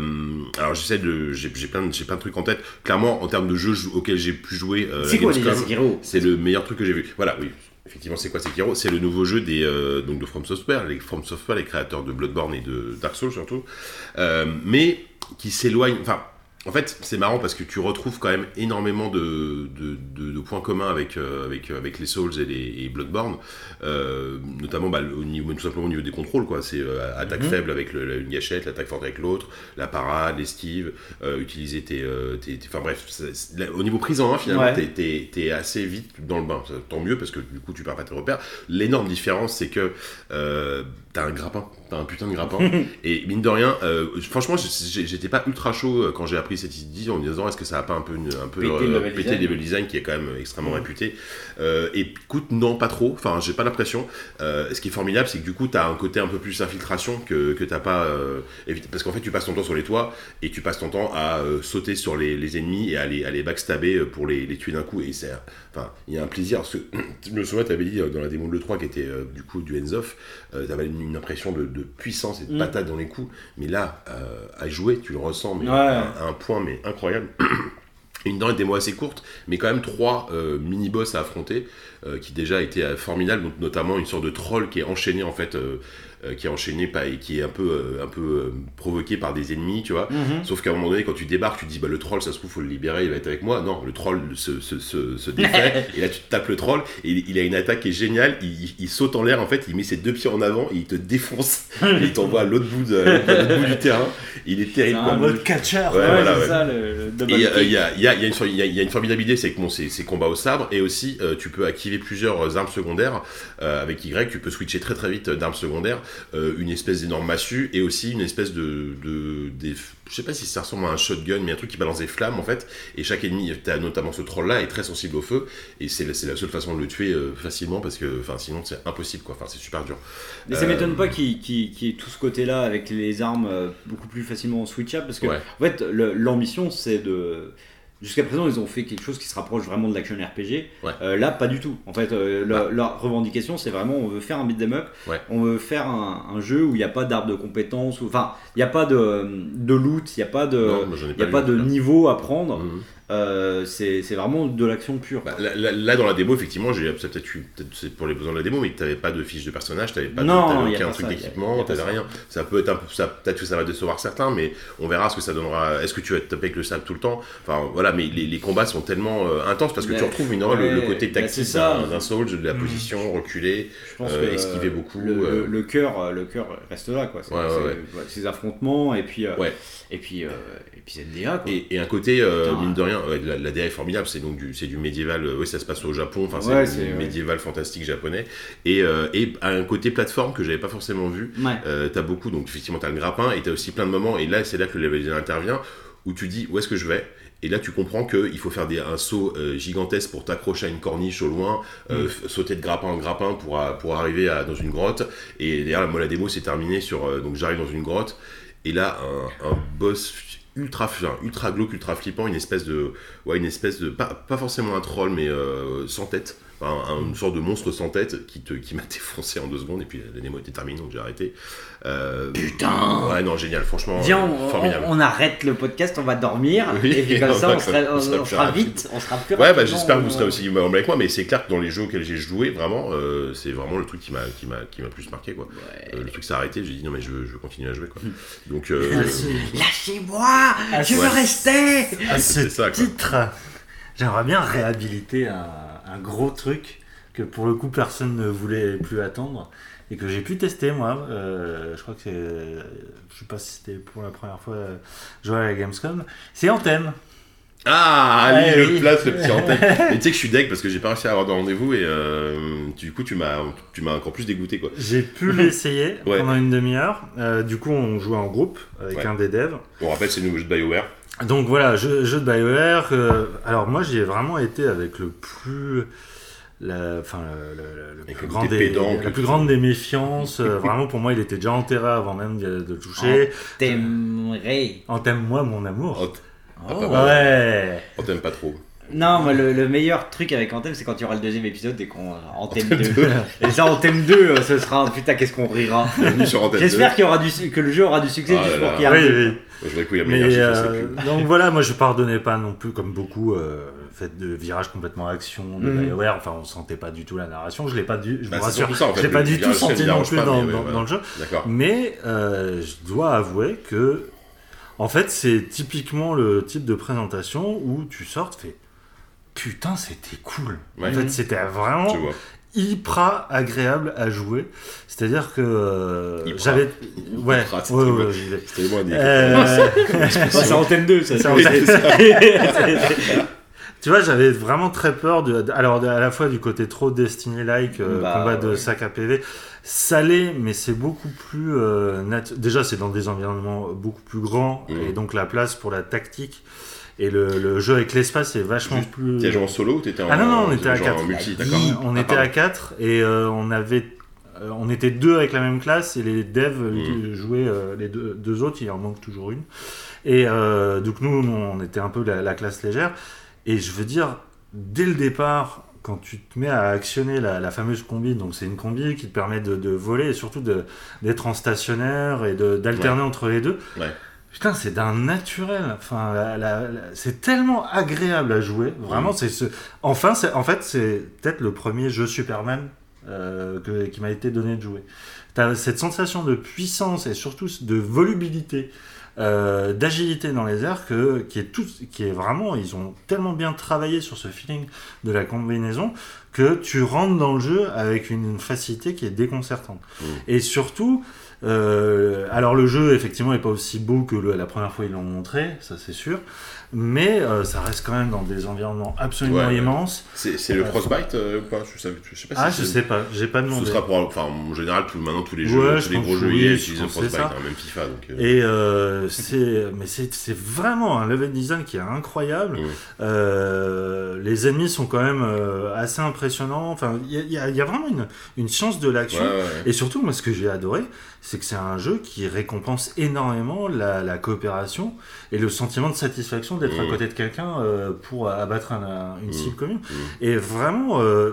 alors j'essaie de, j'ai plein, de- j'ai plein de trucs en tête. Clairement, en termes de jeux auxquels j'ai pu jouer, euh, c'est le meilleur truc que j'ai vu. Voilà, oui. Effectivement, c'est quoi Sekiro C'est le nouveau jeu des, euh, de From Software, les From Software, les créateurs de Bloodborne et de Dark Souls surtout, Euh, mais qui s'éloigne. En fait, c'est marrant parce que tu retrouves quand même énormément de, de, de- de points communs avec, euh, avec, avec les Souls et, les, et Bloodborne, euh, notamment bah, au niveau, tout simplement au niveau des contrôles. quoi. C'est euh, attaque Mhm. faible avec le- la- une gâchette, l'attaque forte avec l'autre, la parade, l'esquive, euh, utiliser tes, euh, tes- tes- Enfin bref, là, au niveau prise en main, finalement, Ouais. t'es- assez vite dans le bain. Tant mieux parce que du coup, tu perds pas tes repères. L'énorme différence, c'est que euh, t'as un grappin, t'as un putain de grappin. et mine de rien, euh, franchement, j'étais pas ultra chaud euh, quand j'ai appris cette idée en me disant est-ce que ça va pas un peu, un peu Péter le level le level design qui est quand même extrêmement réputé. Euh, et écoute, non, pas trop. Enfin, j'ai pas l'impression. Euh, ce qui est formidable, c'est que du coup, t'as un côté un peu plus infiltration que, que t'as pas. euh, parce qu'en fait, tu passes ton temps sur les toits et tu passes ton temps à euh, sauter sur les, les ennemis et à les, à les backstabber euh, pour les, les tuer d'un coup. Et c'est. Enfin, il y a un plaisir. Parce que, je me souviens, t'avais dit euh, dans la démo de l'E3 qui était euh, du coup du hands-off, euh, t'avais une, une impression de, de puissance et de Mm. patate dans les coups. Mais là, euh, à jouer, tu le ressens mais Ouais. à, à un point mais incroyable. Une dans une démo assez courte, mais quand même trois euh, mini-boss à affronter, euh, qui déjà étaient formidables, donc notamment une sorte de troll qui est enchaîné en fait, euh, qui est enchaîné pas, et qui est un peu, euh, un peu euh, provoqué par des ennemis, tu vois. Mhm. Sauf qu'à un moment donné, quand tu débarques, tu te dis bah le troll, ça se trouve, faut le libérer, il va être avec moi. Non, le troll se, se, se, se défait, et là tu tapes le troll, et il, a une attaque qui est géniale. Il, il- saute en l'air en fait, il met ses deux pieds en avant, et il te défonce, et il t'envoie à l'autre bout, de, à l'autre bout du terrain. Il est terrible. En mode catcher. Ouais, Ouais, voilà, ouais. ça, le, le Et il y, a, y, a, y, a une y a- une formidable idée, c'est que bon, c'est c'est combat au sabre, et aussi euh, tu peux activer plusieurs armes secondaires euh, avec Y, tu peux switcher très très vite d'armes secondaires, euh, une espèce d'énorme massue, et aussi une espèce de, de des, je sais pas si ça ressemble à un shotgun, mais un truc qui balance des flammes en fait, et chaque ennemi, t'as notamment ce troll là, est très sensible au feu, et c'est la, seule façon de le tuer euh, facilement, parce que enfin sinon c'est impossible quoi, enfin c'est super dur. Mais ça Euh, m'étonne pas qu'il qu'il- qu'il y ait tout ce côté-là avec les armes beaucoup plus facilement switchables parce que Ouais. en fait l'ambition c'est de jusqu'à présent ils ont fait quelque chose qui se rapproche vraiment de l'action RPG. Ouais. Euh, là pas du tout. En fait euh, la- Bah. leur revendication c'est vraiment on veut faire un beat'em up, Ouais. on veut faire un, un jeu où il n'y a pas d'arbre de compétences, enfin il n'y a pas de, de loot, il n'y a pas de Non, y a pas niveau à prendre. Mhm. Euh, c'est vraiment de l'action pure. Bah, là, dans la démo, effectivement, j'ai c'est peut-être pour les besoins de la démo, mais t'avais pas de fiche de personnage, t'avais pas de- Non, aucun truc d'équipement, t'avais ça. rien. Ça peut être un peu, ça, peut-être que ça va décevoir certains, mais on verra ce que ça donnera. Est-ce que tu vas te taper avec le sable tout le temps? Enfin, voilà, mais les, les combats sont tellement euh, intenses parce que tu retrouves une, le, le ouais, côté bah, tactique d'un Souls, de la Mhm. position, reculer. Je pense Euh, esquiver beaucoup, Le, euh. le- le cœur, le cœur reste là, quoi. Ouais, ouais, ouais. ouais, ces affrontements et puis Ouais. et puis et puis quoi. Et, et un côté, euh, Putain. mine de rien, ouais, la, la DA est formidable, c'est donc du, du médiéval, euh, oui, ça se passe au Japon, enfin Ouais, c'est du médiéval fantastique japonais, et, euh, et un côté plateforme que j'avais pas forcément vu, Ouais. Euh, t'as beaucoup, donc effectivement t'as le grappin et t'as aussi plein de moments, et là c'est là que le level design intervient, où tu dis où est-ce que je vais? Et là, tu comprends qu'il faut faire des, un saut euh, gigantesque pour t'accrocher à une corniche au loin, euh, f- sauter de grappin en grappin pour, a- pour arriver à, dans une grotte. Et moi, la démo s'est terminée sur. euh, donc, j'arrive dans une grotte, et là, un, un boss ultra, ultra glauque, ultra flippant, une espèce de. Ouais, une espèce de. Pas, pas forcément un troll, mais euh, sans tête. Enfin, un- une sorte de monstre sans tête qui, te, qui m'a défoncé en deux secondes, et puis la démo était terminée, donc j'ai arrêté. Euh, Putain Ouais, non, génial, franchement. Viens, euh, on, formidable. on- on arrête le podcast, on va dormir, Oui, et puis comme on ça, va- on sera, on on- sera on plus sera rapide. vite, on sera plus Ouais, bah j'espère que vous serez aussi bah, avec moi, mais c'est clair que dans les jeux auxquels j'ai joué, vraiment, euh, c'est vraiment le truc qui m'a qui m'a qui m'a plus marqué quoi. Ouais. Euh, le truc s'est arrêté, j'ai dit non mais je veux, je veux continuer à jouer quoi. Donc Lâchez-moi Je veux ouais. rester À c'est ce ça, quoi. titre, j'aimerais bien réhabiliter un, un gros truc que pour le coup personne ne voulait plus attendre et que j'ai pu tester moi. Euh, je crois que c'est. Je sais pas si c'était pour la première fois euh, jouer à la Gamescom. C'est Anthem. ah Ouais, oui, oui. le place le petit tête. Mais tu sais que je suis deck parce que j'ai pas réussi à avoir de rendez-vous et euh, du coup tu m'as tu m'as encore plus dégoûté quoi. J'ai pu l'essayer Ouais. pendant une demi-heure. Du coup, on jouait en groupe avec Ouais. un des devs. On rappelle c'est le nouveau jeu de BioWare. Donc voilà, jeu, jeu de BioWare. euh, alors moi, j'y ai vraiment été avec le plus la, enfin, le, plus grand des, pédant, la plus grande des méfiances. euh, vraiment, pour moi, il était déjà enterré avant même de, de le toucher. T'aimerais. En t'aime moi, mon amour. Oh, t- Ah, pas. Ouais. on t'aime pas trop. Non, moi, le, le meilleur truc avec Anthem, c'est quand il y aura le deuxième épisode et qu'on en thème 2. et ça, en thème 2, euh, ce sera putain, qu'est-ce qu'on rira. J'espère qu'il y aura du, que le jeu aura du succès Ah juste là pour qu'il y ait un Oui, oui. 2. Je ait Mais sur euh, donc voilà, moi je pardonnais pas non plus comme beaucoup euh, le fait de virage complètement action de. BioWare. Enfin, on sentait pas du tout la narration. Je l'ai pas du, je Bah, vous c'est rassure, surtout ça, en fait, je l'ai pas du tout senti non plus pas, dans, mais ouais, dans- voilà. dans le jeu. D'accord. Mais euh, je dois avouer que, en fait, c'est typiquement le type de présentation où tu sors, tu fais putain, c'était cool. Ouais. En fait, c'était vraiment hyper agréable à jouer. C'est-à-dire que euh, j'avais, ouais, c'était ouais, ouais, j'y vais. C'était moi, Nick. Euh, Ouais, c'est Anthem 2, ça. Tu vois, j'avais vraiment très peur de, de- alors à la fois du côté trop Destiny-like, euh, Bah, combat de ouais. sac à PV, ça l'est, mais c'est beaucoup plus euh, nat- Déjà, c'est dans des environnements beaucoup plus grands, Mhm. et donc la place pour la tactique et le, le jeu avec l'espace est vachement Juste, plus. T'es joué en solo ou t'étais en Ah non, non, on était à genre 4. en multi, d'accord. On Ah, était à pardon. 4 et euh, on avait. euh, on était deux avec la même classe et les devs euh, Mhm. jouaient euh, les deux, deux autres, il en manque toujours une. Et donc nous, on était un peu la, la classe légère. Et je veux dire, dès le départ, quand tu te mets à actionner la, la fameuse combi, donc c'est une combi qui te permet de, de voler et surtout d'être en stationnaire et d'alterner entre les deux. Ouais. Putain, c'est d'un naturel. Enfin, c'est tellement agréable à jouer. Vraiment, c'est ce. Enfin, c'est en fait, c'est peut-être le premier jeu Superman euh, que- qui m'a été donné de jouer. T'as cette sensation de puissance et surtout de volubilité, euh, d'agilité dans les airs que qui est tout, qui est vraiment. Ils ont tellement bien travaillé sur ce feeling de la combinaison que tu rentres dans le jeu avec une facilité qui est déconcertante. Mm. Et surtout. Euh, alors le jeu effectivement est pas aussi beau que le- la première fois ils l'ont montré, ça c'est sûr, mais euh, ça reste quand même dans des environnements absolument Ouais, immenses. C'est le Frostbite euh, ou pas? Je sais, je sais pas Ah si je c'est- sais pas, j'ai pas Ce demandé. sera pour, enfin, en général, tout, maintenant tous les jeux, Ouais, tous je les gros jeux je utilisent le Frostbite, hein, même FIFA. Donc, euh, Et euh, c'est, mais c'est, vraiment un level design qui est incroyable. Euh, les ennemis sont quand même euh, assez impressionnants. Enfin, il y y, y a vraiment une, une science de l'action. ouais. Et surtout, moi, ce que j'ai adoré, c'est que c'est un jeu qui récompense énormément la, la coopération et le sentiment de satisfaction d'être à Mm. côté de quelqu'un euh, pour abattre un- un- une Mm. cible commune. Mm. Et vraiment, euh,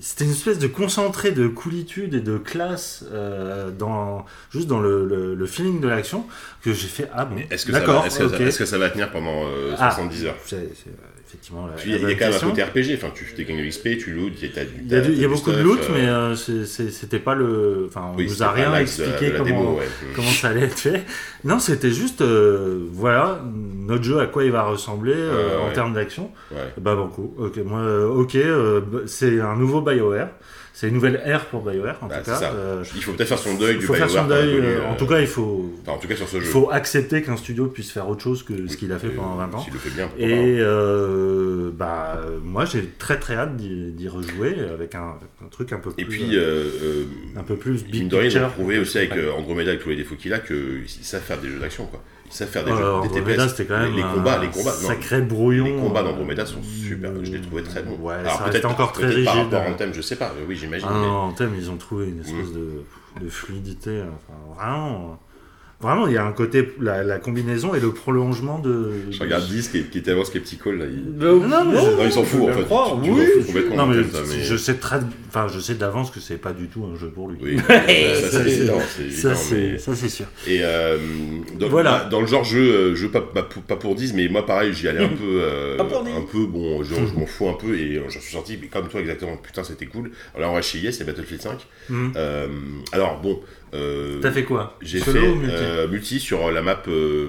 c'était une espèce de concentré de coolitude et de classe euh, dans juste dans le, le- le feeling de l'action que j'ai fait ah bon Est-ce que, d'accord est-ce que, ça- que va tenir pendant euh, Ah. 70 heures? C'est- c'est, euh, effectivement la, Puis il y a- y quand même un côté RPG, enfin, tu fais gagner de l'XP, tu lootes, il y a, il y a, du- y a beaucoup de loot mais euh, c'est- c'est- c'était pas le enfin on oui, nous a rien la- expliqué comment démo, ouais. comment ça allait être fait. Non, c'était juste, euh, voilà, notre jeu à quoi il va ressembler euh, Ouais, en termes d'action. Ouais. Bah banco. Ok, moi, euh, ok, euh, c'est un nouveau BioWare. C'est une nouvelle ère pour BioWare en Bah, tout cas. Euh, Il faut peut-être faire son deuil il du faut faire son BioWare deuil. euh, euh, En tout cas, il faut, enfin, en tout cas sur ce il jeu. faut accepter qu'un studio puisse faire autre chose que ce qu'il a fait Euh, pendant 20 ans. Le fait bien. Et euh, bah, euh, moi, j'ai très très hâte d'y rejouer avec un, un truc un peu plus, Et puis, euh, euh, euh, un peu plus big picture. prouvé aussi avec euh, Andromeda, avec tous les défauts qu'il a, qu'ils savent faire des jeux d'action, quoi. Savent faire des Euh, jeux des TPS. c'était quand même les, les un combats, les combats, non, sacré brouillon. les combats euh, d'Andromeda sont super. Je les trouvais très bons. Ouais, Alors peut-être encore très peut-être par rigide. rapport en thème, je sais pas. Oui, j'imagine. Ah mais- non, en thème, ils ont trouvé une espèce Mm. de, de fluidité. Enfin, vraiment. Vraiment, il y a un côté, la, la combinaison et le prolongement de. Je regarde 10 qui qui est tellement skeptical là. il- Non, Non, mais Non, il s'en fout en je fait. crois, Tu- tu oui. complètement Non, mais, je sais très, enfin, je sais d'avance que c'est pas du tout un jeu pour lui. Oui, ça, c'est Ça, sûr. Et euh, Voilà. bah, dans le genre jeu, euh, jeu pas, pas, pour- pas pour 10, mais moi pareil, j'y allais un peu, euh, Pas pour 10. un peu, bon, je, je m'en fous un peu et euh, j'en suis sorti, mais comme toi exactement, putain c'était cool. Alors là on va chez c'est Battlefield 5. Mhm. Euh, alors bon, T'as fait quoi j'ai fait ou multi euh, multi sur la map, euh,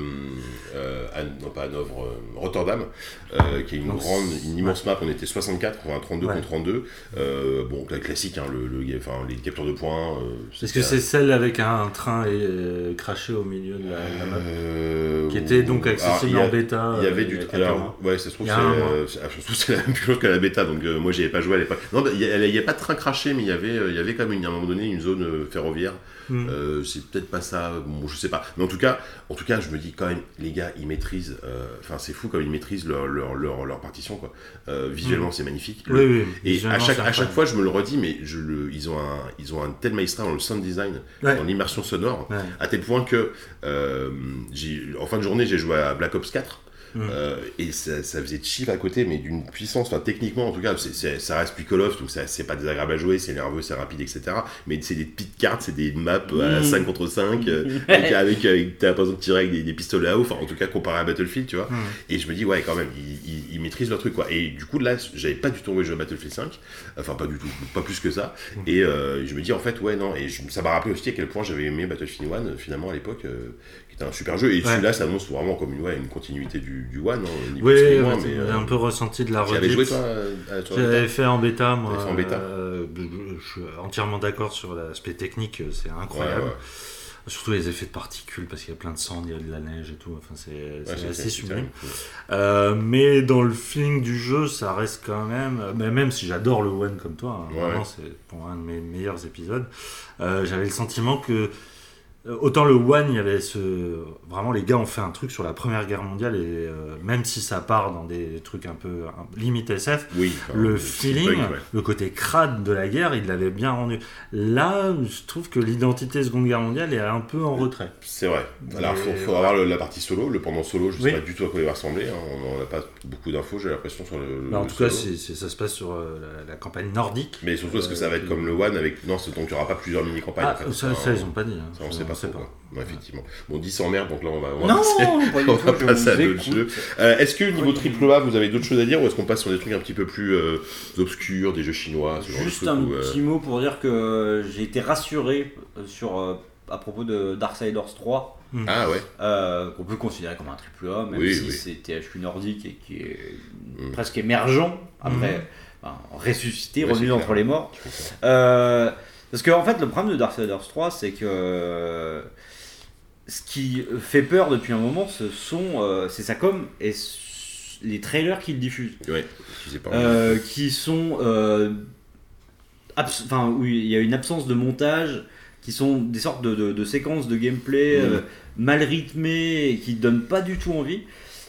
euh, Anne- non pas Hanovre, euh, Rotterdam, euh, qui est une Donc, grande, une immense map. On était 64, enfin 32 Ouais. contre 32. Euh, bon, la classique, hein, le, le- enfin, les captures de points. euh, Est-ce que c'est celle avec un train et, euh, craché au milieu de la, la map Euh, Qui était donc alors, accessible a- en bêta Il y avait euh, du. Alors, ouais, ça se trouve, c'est euh, ah, c'est la même chose que la bêta, donc euh, moi j'y avais pas joué à l'époque. Non, il a- n'y a, pas de train craché, mais il y avait, euh, il y avait quand même à un moment donné une zone euh, ferroviaire. Hmm. Euh, c'est peut-être pas ça, bon, je sais sais pas. Mais en tout cas, en tout cas, je me dis quand même, les gars, ils maîtrisent. euh, Enfin, c'est fou comme ils maîtrisent leur, leur, leur, leur partition, quoi. Euh, visuellement, c'est magnifique. Oui, oui. Et à chaque, à chaque fois, je me le redis, mais je le, ils, ont un, ils ont un tel maestrat dans le sound design, Ouais. dans l'immersion sonore, Ouais. à tel point que euh, en fin de journée, j'ai joué à Black Ops 4. Mm. euh, et ça, ça faisait chill à côté, mais d'une puissance, enfin techniquement en tout cas, c'est- c'est- ça reste plus Call of, donc ça- c'est pas désagréable à jouer, c'est nerveux, c'est rapide, etc. Mais c'est des petites cartes, c'est des maps à Mm. 5 contre 5, euh, avec, avec, avec- t'as pas besoin de tirer avec des, des pistolets à eau, enfin en tout cas comparé à Battlefield, tu vois. Mm. Et je me dis, ouais, quand même, ils, ils- ils maîtrisent leur truc, quoi. Et du coup, là, j'avais pas du tout envie de jouer à Battlefield 5, enfin, pas du tout, pas plus que ça. Mm. Et euh, je me dis, en fait, ouais, non, et je- ça m'a rappelé aussi à quel point j'avais aimé Battlefield 1, euh, finalement, à l'époque, euh, qui était un super jeu. Et Ouais. celui-là, ça annonce vraiment comme une, ouais, une continuité du, du 1, hein, Oui, ouais, moins, j'ai mais. euh, un peu ressenti de la tu avais joué, redite. toi, toi, J'avais fait en bêta, moi. Fait en bêta euh, je, suis entièrement d'accord sur l'aspect technique, c'est incroyable. Surtout les effets de particules, parce qu'il y a plein de sang, il y a de la neige et tout. Enfin, c'est assez sublime. Euh, mais dans le feeling du jeu, ça reste quand même. Mais même si j'adore le One comme toi, hein, vraiment, c'est pour un de mes meilleurs épisodes. euh, J'avais le sentiment que. Euh, Autant le One, il y avait ce. Vraiment, les gars ont fait un truc sur la première guerre mondiale, et euh, même si ça part dans des trucs un peu un- limite SF, Oui, le feeling, ouais. le côté crade de la guerre, il l'avait bien rendu. Là, je trouve que l'identité Seconde Guerre mondiale est un peu en retrait. C'est vrai. Alors, il faut, faut avoir le- la partie solo. Le pendant solo, je sais Oui. pas du tout à quoi il va ressembler. hein. On n'a pas beaucoup d'infos, j'ai l'impression, sur le. Bah, en le tout cas, ça se passe sur euh, la, la campagne nordique. Mais surtout, est-ce que ça va être Euh, comme le One avec. Non, c'est- donc il n'y aura pas plusieurs mini-campagnes. Ah, en fait. ça, Enfin, ça, ils ont pas dit. hein. Ça, on sait pas trop. Ouais, effectivement. Bon, 10 en merde, donc là, on va, on va Non, passer, pas on va passer à d'autres jeux. Euh, est-ce que niveau triple A, vous avez d'autres choses à dire ou est-ce qu'on passe sur des trucs un petit peu plus euh, obscurs, des jeux chinois, ce genre de Juste trucs un petit mot pour dire que j'ai été rassuré sur, à propos de Darksiders 3, Ah ouais. euh, qu'on peut considérer comme un triple A, même Oui, si oui. c'est THQ nordique et qui est Mm. presque émergent, après enfin, ressuscité, Ouais, revenu d'entre les morts. Euh, parce que en fait, le problème de Darksiders 3, c'est que euh, ce qui fait peur depuis un moment, ce sont euh, c'est sa com et les trailers qu'il diffuse, Ouais, je sais pas. euh, qui sont euh, enfin où il y a une absence de montage, qui sont des sortes de, de- de séquences de gameplay euh, mal rythmées et qui donnent pas du tout envie.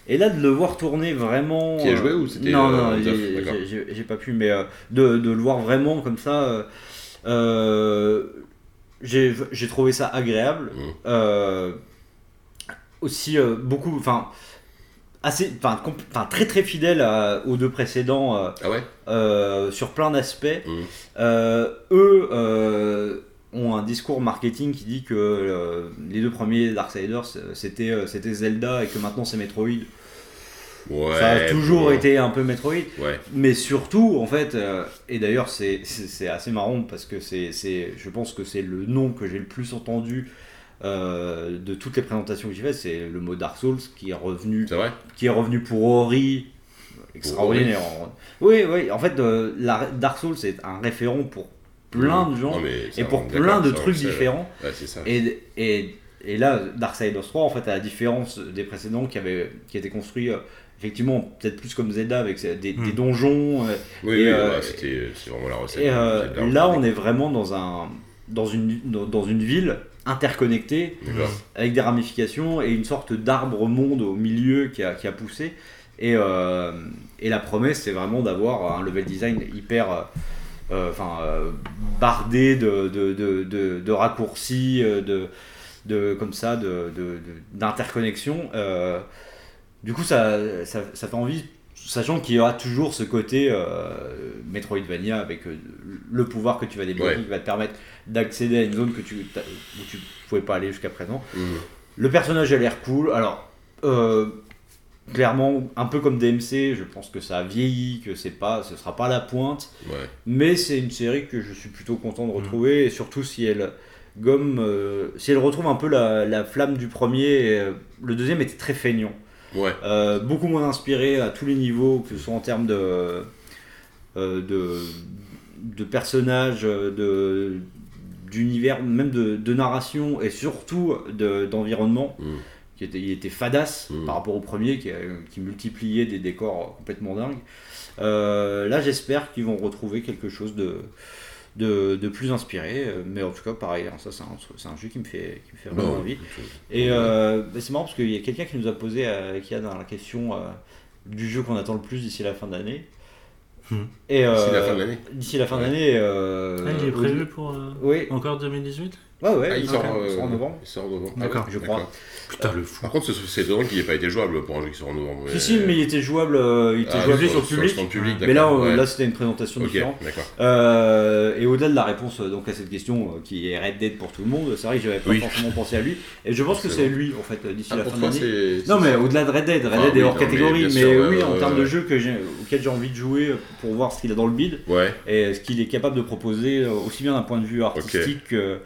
Et là, de le voir tourner vraiment. As euh, joué ou c'était, Non, euh, non, j'ai- pas pu, mais euh, de, de le voir vraiment comme ça, euh, euh, j'ai trouvé ça agréable. Euh, aussi, euh, beaucoup. Enfin. Assez, enfin, très très fidèle à- aux deux précédents euh, Ah ouais? euh, sur plein d'aspects. Mhm. Euh, eux euh, ont un discours marketing qui dit que euh, les deux premiers Darksiders c'était euh, c'était Zelda et que maintenant c'est Metroid. Ouais. Ça a toujours été un peu Metroid, Ouais. mais surtout en fait, euh, et d'ailleurs c'est c'est- c'est assez marrant parce que c'est c'est- je pense que c'est le nom que j'ai le plus entendu. euh, de toutes les présentations que j'ai faites, c'est le mot Dark Souls qui est revenu vrai? qui est revenu pour Ori. Extraordinaire. Oui, oui, en fait, euh, la, Dark Souls c'est un référent pour plein de gens Non, mais ça, et pour plein de trucs différents. Ouais, c'est ça. Et, et, et là, Darksiders 3, en fait, à la différence des précédents qui, avaient, qui étaient construits, euh, effectivement, peut-être plus comme Zelda avec des, des Hmm. donjons. euh, Oui, et, oui, euh, ouais, c'était c'est vraiment la recette. et euh, de Zelda, là, on est vraiment dans, un, dans, une, dans dans une ville interconnectée avec des ramifications et une sorte d'arbre monde au milieu qui a, qui a poussé. Et, euh, et la promesse, c'est vraiment d'avoir un level design hyper enfin, euh, bardé de, de, de, de- raccourcis, euh, de, de, comme ça, de, d'interconnexion. Euh, du coup, ça, ça, ça fait envie, sachant qu'il y aura toujours ce côté euh, Metroidvania avec euh, le pouvoir que tu vas débloquer Ouais. qui va te permettre d'accéder à une zone que tu, où tu pouvais pas aller jusqu'à présent. Mhm. Le personnage a l'air cool. Alors, euh, clairement, un peu comme DMC, je pense que ça a vieilli, que c'est pas, ce sera pas la pointe. Ouais. Mais c'est une série que je suis plutôt content de Mhm. retrouver, et surtout si elle gomme, euh, si elle retrouve un peu la, la flamme du premier. euh, le deuxième était très feignant, Ouais. Euh, beaucoup moins inspiré à tous les niveaux, que ce soit en termes de de, de personnages, de d'univers, même de, de narration et surtout de- d'environnement. Qui était, il était fadasse Mhm. par rapport au premier qui, qui multipliait des décors complètement dingues. Euh, là, j'espère qu'ils vont retrouver quelque chose de, de, de plus inspiré. euh, Mais en tout cas, pareil, hein, ça c'est un, c'est un jeu qui me fait, qui me fait vraiment Bon, envie. Et euh, bah, c'est marrant parce qu'il y a quelqu'un qui nous a posé, euh, qui a dans la question euh, du jeu qu'on attend le plus d'ici la fin d'année. Hmm. Et, euh, D'ici la fin de l'année D'ici la fin d'année. euh, Ah, il est prévu pour euh, Oui, encore 2018 ouais, ouais, Ah, il sort, il sort en euh, novembre. Il sort en novembre. D'accord. Ah ouais, Je crois. Putain, le fou. Par contre, c'est- c'est étonnant qu'il n'ait pas été jouable pour un jeu qui sort en novembre. Si, si, mais il était jouable, euh, il était Ah, jouable sur le public. Mais là, euh, ouais. là c'était une présentation Ok, différente. d'accord. Euh, et au-delà de la réponse donc à cette question euh, qui est Red Dead pour tout le monde, c'est vrai que j'avais pas Oui. forcément pensé à lui. Et je pense que C'est lui en fait d'ici Ah, la fin toi, d'année. c'est. Non mais au-delà de Red Dead, Red Ah, Dead est hors catégorie, mais mais, oui en termes de jeu que j'ai, auquel j'ai envie de jouer pour voir ce qu'il a dans le bid Ouais, et ce qu'il est capable de proposer aussi bien d'un point de vue artistique que,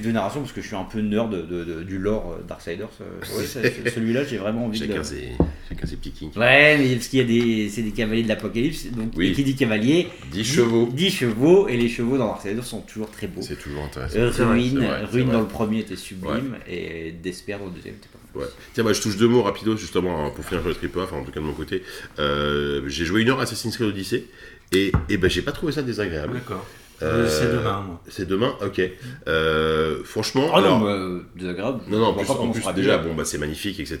de narration parce que je suis un peu nerd de, de- de- du lore euh, Darksiders. euh, ouais, celui-là j'ai vraiment envie de. chacun ses, chacun ses petits kinks. Ouais, mais parce qu'il y a des, c'est des cavaliers de l'apocalypse, donc Oui. et qui dit cavalier, 10 dit- chevaux. 10 chevaux, et les chevaux dans Darksiders sont toujours très beaux. C'est toujours intéressant. Euh, Ruine, vrai, dans le premier était sublime, et Despair dans le deuxième était pas mal. Ouais. Tiens, moi je touche deux mots rapidos justement hein, pour finir sur le triple A, enfin en tout cas de mon côté. Euh, j'ai joué une heure à Assassin's Creed Odyssey et, et ben j'ai pas trouvé ça désagréable. D'accord. Euh, C'est demain, moi. C'est demain, ok. Euh, franchement, Oh alors, non, bah, désagréable. non, non, en plus, en déjà, bien. bon, bah, c'est magnifique, etc.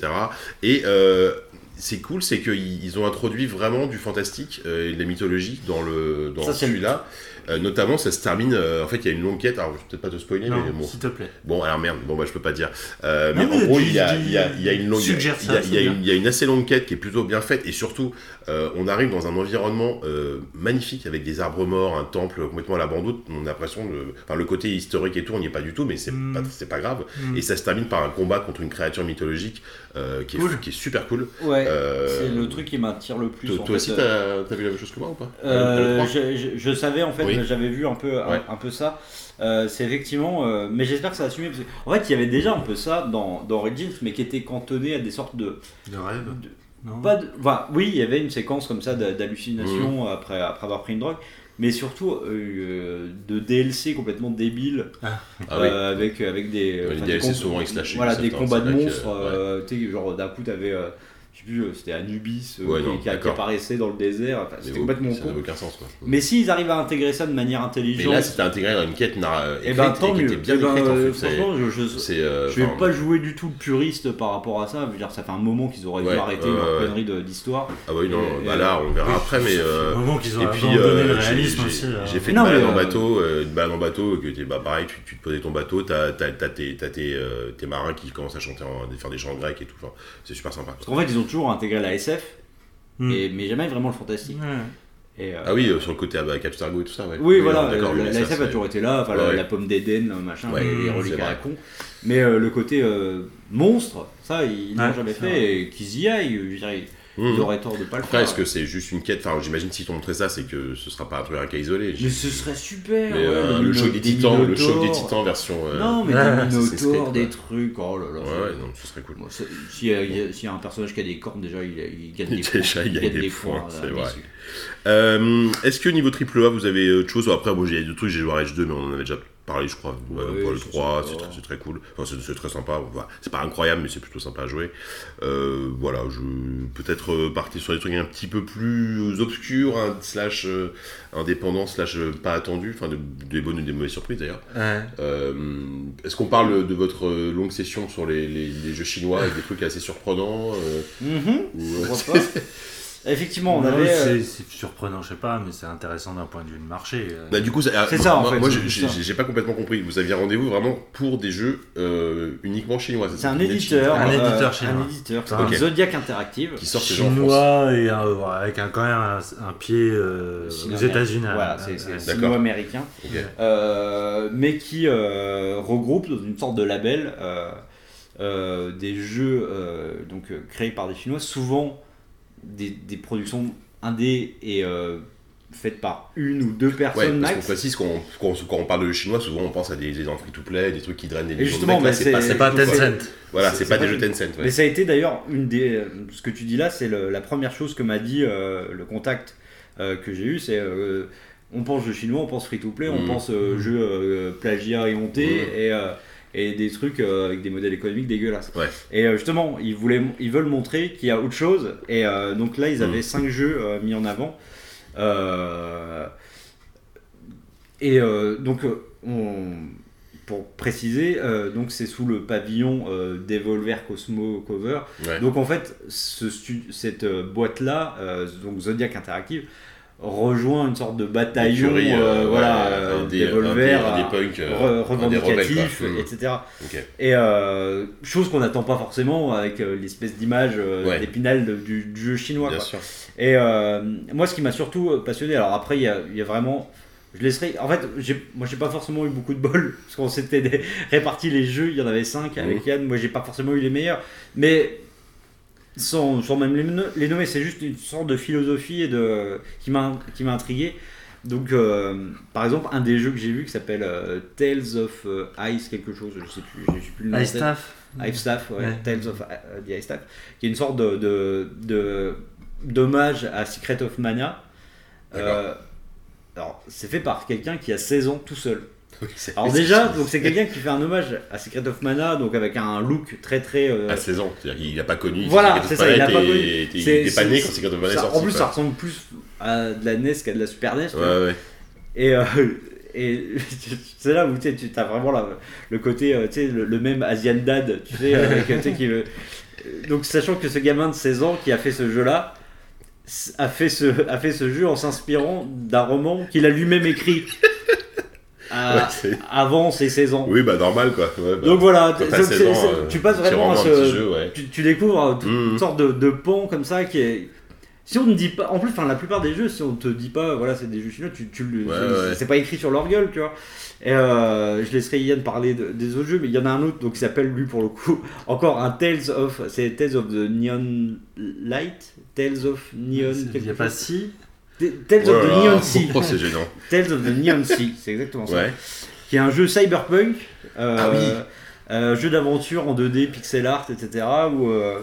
Et euh, c'est cool, c'est qu'ils ils ont introduit vraiment du fantastique euh, et de la mythologie dans, le, dans celui-là. Euh, notamment, ça se termine. euh, en fait, il y a une longue quête. Alors, je vais peut-être pas te spoiler, Non, mais bon. s'il te plaît. Bon, alors merde, bon, bah, je peux pas dire. Euh, mais Non, en mais gros, il y a, il y, a, il y a une longue. Il y a, suggère il y a- y a une, il y a une assez longue quête qui est plutôt bien faite. Et surtout, euh, on arrive dans un environnement euh, magnifique avec des arbres morts, un temple complètement à l'abandon. On a l'impression de. Enfin, le côté historique et tout, on n'y est pas du tout, mais c'est Mm. pas, pas grave. Mm. Et ça se termine par un combat contre une créature mythologique euh, qui, est, Cool. qui est super cool. Ouais, Euh, c'est le truc qui m'attire le plus. Toi, aussi, euh, t'as as vu la même chose que moi ou pas? Euh, je, je- je savais en fait, Oui. j'avais vu un peu, un, Ouais. un peu ça. Euh, c'est effectivement, euh, mais j'espère que ça va assumer. Parce que, en fait, il y avait déjà un peu ça dans, dans Origins, mais qui était cantonné à des sortes de. De rêve de- Non pas de- enfin, oui, il y avait une séquence comme ça d'hallucination Mhm. après, après avoir pris une drogue, mais surtout euh, de DLC complètement débile Ah oui. euh, avec, avec des. Ouais, les DLC des souvent ils-slashés, Voilà, des combats de vrai que, monstres. ouais. euh, tu sais, genre d'un coup, t'avais. Euh, je sais plus, euh, c'était Anubis euh, Ouais, qui, non, qui- qui apparaissait dans le désert. Enfin, Mais c'était complètement Ça con. n'a aucun sens quoi. Mais s'ils arrivent à intégrer ça de manière Mais intelligente, là, c'était intégré dans une quête nar- et écrite ben tant et qui mieux. était bien Eh ben, écrite en euh, fait. Franchement, je, je, euh, je vais enfin, pas jouer du tout le puriste par rapport à ça. Je veux dire, ça fait un moment qu'ils auraient Ouais, dû arrêter ouais, leur ouais. connerie de- d'histoire. Ah oui, non, Et- bah là, on verra après, mais. Euh, le moment qu'ils ont Et puis, abandonné euh, le j'ai- réalisme j'ai- aussi. j'ai fait une balade mais, en euh, bateau, euh, une balade en bateau, que bah, pareil, tu, te posais ton bateau, t'as tes, euh, marins qui commencent à chanter, faire des chants grecs et tout, c'est super sympa. Parce qu'en fait, ils ont toujours intégré la SF, Hmm. et, mais jamais vraiment le fantastique. Ouais. Et, euh, Ah oui, euh, sur le côté ah, bah, Capstargo et tout ça, ouais. Oui, voilà, euh, la, SF a toujours été là, enfin, la, Ouais. la pomme d'Éden, machin, Ouais, les, les reliques c'est à la vrai. con. Mais euh, le côté euh, monstre, ça, ils Ouais, l'ont jamais fait, vrai. et qu'ils y aillent, je dirais, Mmh. ils auraient tort de pas le Après, faire. est-ce que c'est juste une quête Enfin, j'imagine si t'ont montré ça, c'est que ce sera pas un truc à cas isolé. Mais ce serait super Mais, ouais, euh, des le choc des titans, le choc des titans version. euh, Non, mais Ah, des c'est minotaures, des trucs, oh là là. Ouais, non, ce serait cool. S'il y, a- il y a- s'il y a un personnage qui a des cornes, déjà, il, il gagne des Déjà, points. il gagne des points, c'est vrai. Euh, Est-ce que niveau triple A, vous avez autre chose Après, bon, j'ai d'autres trucs, j'ai joué à Rage 2, mais on en avait déjà parlé, je crois. Ouais, Euh, le c'est 3, sympa. c'est très, c'est très cool. Enfin, c'est c'est très sympa. Voilà. C'est pas incroyable, mais c'est plutôt sympa à jouer. Euh, voilà, je peut-être euh, partir sur des trucs un petit peu plus obscurs, hein, slash euh, indépendants, slash euh, pas attendus, enfin de- des bonnes ou des mauvaises surprises d'ailleurs. Ouais. Euh, Est-ce qu'on parle de votre euh, longue session sur les, les- les jeux chinois avec des trucs assez surprenants euh, Mhm, ou-. Effectivement, on Non, avait. euh, c'est- C'est surprenant, je sais pas, mais c'est intéressant d'un point de vue de marché. euh. Bah, du coup, ça- C'est moi- ça, en moi, fait, Moi, c'est j'ai- ça. j'ai j'ai pas complètement compris. Vous aviez rendez-vous vraiment pour des jeux euh, uniquement chinois. C'est un éditeur. Un euh, éditeur chinois. Un éditeur, c'est. Zodiac Interactive. qui sort chinois et un- voilà, avec un, quand même un, un pied euh, aux. États-Unis. Voilà, hein. c'est c'est. Euh, mais qui regroupe dans une sorte de label des jeux donc, créés par des Chinois, souvent des, des productions indé et euh, faites par une ou deux Ouais, personnes parce qu'on max. précise qu'on quand, quand on parle de chinois, souvent on pense à des, des free-to-play, des trucs qui drainent des millions de justement, mecs. Là, c'est pas, c'est- pas Tencent. voilà, c'est- pas pas des jeux Tencent. ouais. Mais ça a été d'ailleurs une des. Ce que tu dis là, c'est le- la première chose que m'a dit euh, le contact euh, que j'ai eu. C'est euh, on pense jeu chinois, on pense free to play, on Mhm. pense euh, jeu euh, plagiat et honté Mhm. et, euh, et des trucs euh, avec des modèles économiques dégueulasses. Ouais. Et euh, justement, ils, voulaient, ils veulent montrer qu'il y a autre chose. Et euh, donc là, ils avaient Mhm. cinq jeux mis en avant. Et donc, on, pour préciser, donc c'est sous le pavillon Devolver Cosmo Cover. Ouais. Donc en fait, ce cette boîte-là, donc Zodiac Interactive, rejoint une sorte de bataillon, Écurie, euh, euh, voilà, euh, un des- Devolver, un des- un des punks, re- un des rebelles, revendicatif, quoi. Etc. Ok. Et euh, chose qu'on n'attend pas forcément avec l'espèce d'image Ouais. d'épinal du, du jeu chinois. Bien quoi. sûr. Et euh, moi, ce qui m'a surtout passionné, alors après, il y a, il y a vraiment. Je laisserai. En fait, moi, j'ai pas forcément eu beaucoup de bol, parce qu'on s'était réparti les jeux, il y en avait 5 avec Yann. Moi, j'ai pas forcément eu les meilleurs. Mais sans, sans même les, les nommer, c'est juste une sorte de philosophie et de, qui m'a qui m'a intrigué. Donc, euh, par exemple, un des jeux que j'ai vu qui s'appelle euh, Tales of euh, Ice, quelque chose, je sais plus, je sais plus le nom. Ice. Staff. Ice Staff, ouais, Ouais. Tales of the Ice Staff, qui est une sorte de, de, de- d'hommage à Secret of Mana. Euh, alors, c'est fait par quelqu'un qui a 16 ans tout seul. Oui, Alors déjà, donc c'est quelqu'un qui fait un hommage à Secret of Mana, donc avec un look très très. euh, À 16 ans, c'est-à-dire qu'il n'a pas connu. Voilà, c'est ça, il n'a pas connu. et- et Il était pas né quand Secret of Mana est sorti. en plus, ça ressemble plus à de la NES qu'à de la Super NES. Ouais, ouais. Et, euh, et c'est là où tu as vraiment le côté, euh, tu sais, le, le même Asian Dad, tu sais, avec, tu sais, qui veut- Donc, sachant que ce gamin de 16 ans qui a fait ce jeu-là, a fait ce, a fait ce jeu en s'inspirant d'un roman qu'il a lui-même écrit à- Ouais, c'est- avant ses 16 ans. Oui, bah normal quoi. Ouais, bah, Donc voilà, quand donc t'as c'est- 16 ans, c'est- euh, tu passes c'est vraiment à ce. petit jeu, ouais. tu, tu découvres euh, toute Mhm. une sorte de, de pan comme ça qui est. Si on ne dit pas, en plus, enfin la plupart des jeux, si on te dit pas, voilà, c'est des jeux chinois, tu, tu Ouais, c'est- ouais. c'est pas écrit sur leur gueule, tu vois. Et euh, je laisserai Yann parler de- des autres jeux, mais il y en a un autre donc qui s'appelle lui pour le coup encore un Tales of, c'est Tales of the Neon Light, Tales of Neon. Il n'y a pas si. Tales of the. Neon Sea. Oh, c'est gênant. Tales of the Neon Sea, c'est exactement ça Ouais. qui est un jeu cyberpunk, euh, Ah oui. euh, jeu d'aventure en 2D, pixel art, etc. Où euh,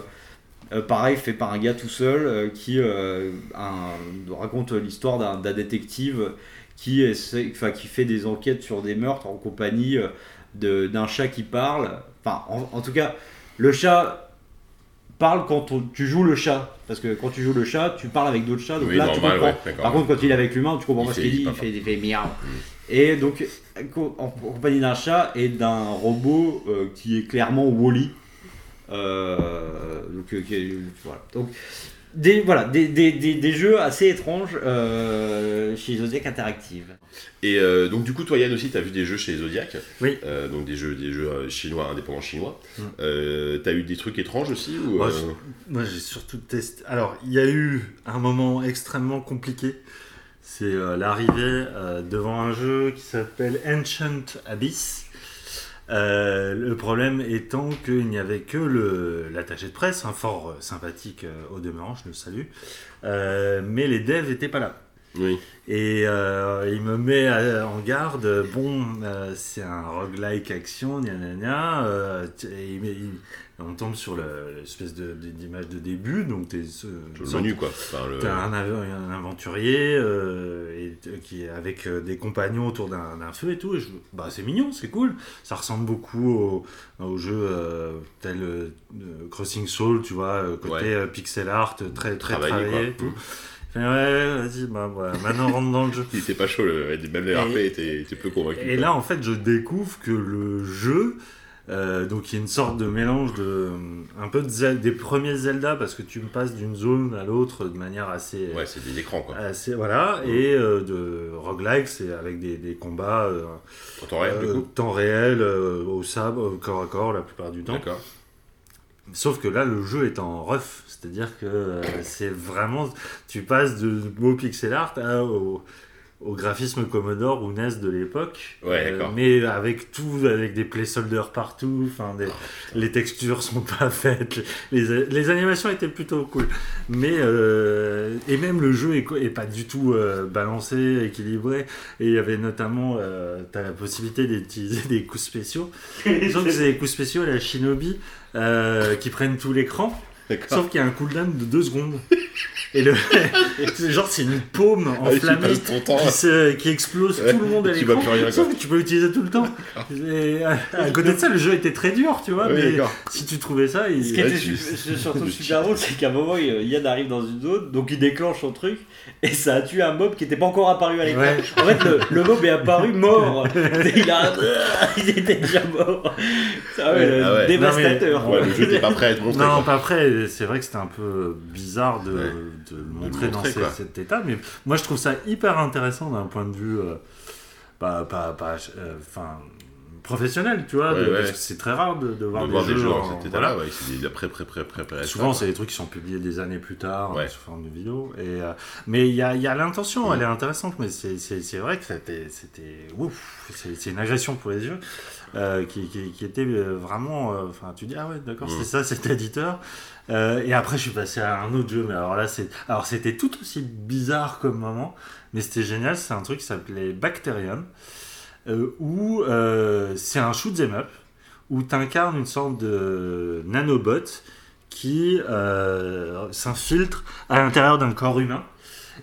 euh, pareil fait par un gars tout seul qui un- raconte l'histoire d'un d'un détective qui essaie, enfin qui fait des enquêtes sur des meurtres en compagnie de- d'un chat qui parle. Enfin, en, en tout cas, le chat parle quand on- tu joues le chat, parce que quand tu joues le chat, tu parles avec d'autres chats, donc Oui, là tu comprends. ouais. Par contre, quand il est avec l'humain, tu comprends Il pas ce qu'il dit, il fait, il fait miaou. Et donc, en compagnie d'un chat et d'un robot euh, qui est clairement Wally. Euh, donc, euh, voilà. Donc, des, voilà, des, des, des, des jeux assez étranges euh, chez Zodiac Interactive. Et euh, donc du coup, toi Yann aussi, t'as vu des jeux chez Zodiac. Oui. Euh, donc des jeux, des jeux chinois, indépendants chinois. Mm. Euh, t'as eu des trucs étranges aussi ou Moi, euh, j'ai surtout testé. Alors, il y a eu un moment extrêmement compliqué. C'est euh, l'arrivée euh, devant un jeu qui s'appelle Ancient Abyss. Euh, le problème étant qu'il n'y avait que l'attaché de presse, un fort euh, sympathique euh, au demeurant, je le salue, mais les devs n'étaient pas là. Oui. Et euh, il me met à- en garde, bon, euh, c'est un roguelike action, gna gna gna, euh, t- et il- il- on tombe sur le- l'espèce de- de- d'image de début, donc t'es ce- le sorte- menu quoi. Enfin, le- T'as un, av- un aventurier euh, et, t- qui est avec euh, des compagnons autour d'un d'un feu et tout. Et je, bah, c'est mignon, c'est cool. Ça ressemble beaucoup au, au jeu euh, tel euh, euh, Crossing Soul, tu vois, euh, côté Ouais. euh, pixel art, très très Travaillé, travaillé. quoi. et tout. Fait, ouais, vas-y, bah, voilà, maintenant rentre dans le jeu. Il était pas chaud, le... même les RP étaient, peu convaincus. Et là, en fait, je découvre que le jeu, euh, donc il y a une sorte de mélange de un peu de des premiers Zelda parce que tu me passes d'une zone à l'autre de manière assez, Ouais, c'est des écrans quoi. assez voilà, et euh, de roguelike, c'est avec des, des combats euh, En temps réel, du euh, coup. temps réel, euh, au sabre, au corps à corps la plupart du temps. D'accord. Sauf que là, le jeu est en ref, c'est-à-dire que euh, c'est vraiment, tu passes de beau pixel art à- au graphisme Commodore ou NES de l'époque, Euh, Ouais, mais avec tout, avec des placeholders partout, enfin, des- les textures sont pas faites, les, les animations étaient plutôt cool, mais euh, et même le jeu est, pas du tout euh, balancé, équilibré, et il y avait notamment, la possibilité d'utiliser des coups spéciaux, sauf que c'est des coups spéciaux à la Shinobi qui prennent tout l'écran. Sauf qu'il y a un cooldown de 2 secondes. Et le, c'est genre, c'est une paume Ah tu enflammée qui, se- qui explose Ouais, tout le monde à tu l'écran. que tu peux l'utiliser tout le temps. Et à, à côté de ça, le jeu était très dur, tu vois. Oui, mais si tu trouvais ça, il... Ce qui Ouais, était tu- su- su- surtout super drôle, c'est qu'à un moment, Yann arrive dans une zone, donc il déclenche son truc, et ça a tué un mob qui n'était pas encore apparu à l'écran. Ouais. En fait, le, le mob est apparu mort. il, a... il était déjà mort. Ça, ouais, le Ah ouais. dévastateur. Non, Ouais, le jeu n'était pas prêt à être montré. Non, quoi. pas après, c'est vrai que c'était un peu bizarre de, Ouais. De le le montrer dans cet état, mais moi je trouve ça hyper intéressant d'un point de vue euh, pas, pas, pas, euh, enfin, professionnel, tu vois, Ouais, de- ouais. parce que c'est très rare de, de voir, de des, voir des jeux dans cet voilà. état-là, ouais, c'est des après, pré, pré, pré, pré, Souvent, c'est des trucs qui sont publiés des années plus tard, sous forme de vidéo. Et, euh, mais il y a, y a l'intention, Mm. elle est intéressante, mais c'est- vrai que c'était. c'était- ouf, c'est une agression pour les yeux euh, qui, qui, qui était euh, vraiment. euh, Enfin, tu dis, ah ouais, d'accord, Mm. c'est ça, cet éditeur. Euh, et après, je suis passé à un autre jeu, mais alors là, c'est. Alors, c'était tout aussi bizarre comme moment, mais c'était génial. C'est un truc qui s'appelait Bacterium, où c'est un shoot 'em up où tu incarnes une sorte de nanobot qui s'infiltre à l'intérieur d'un corps humain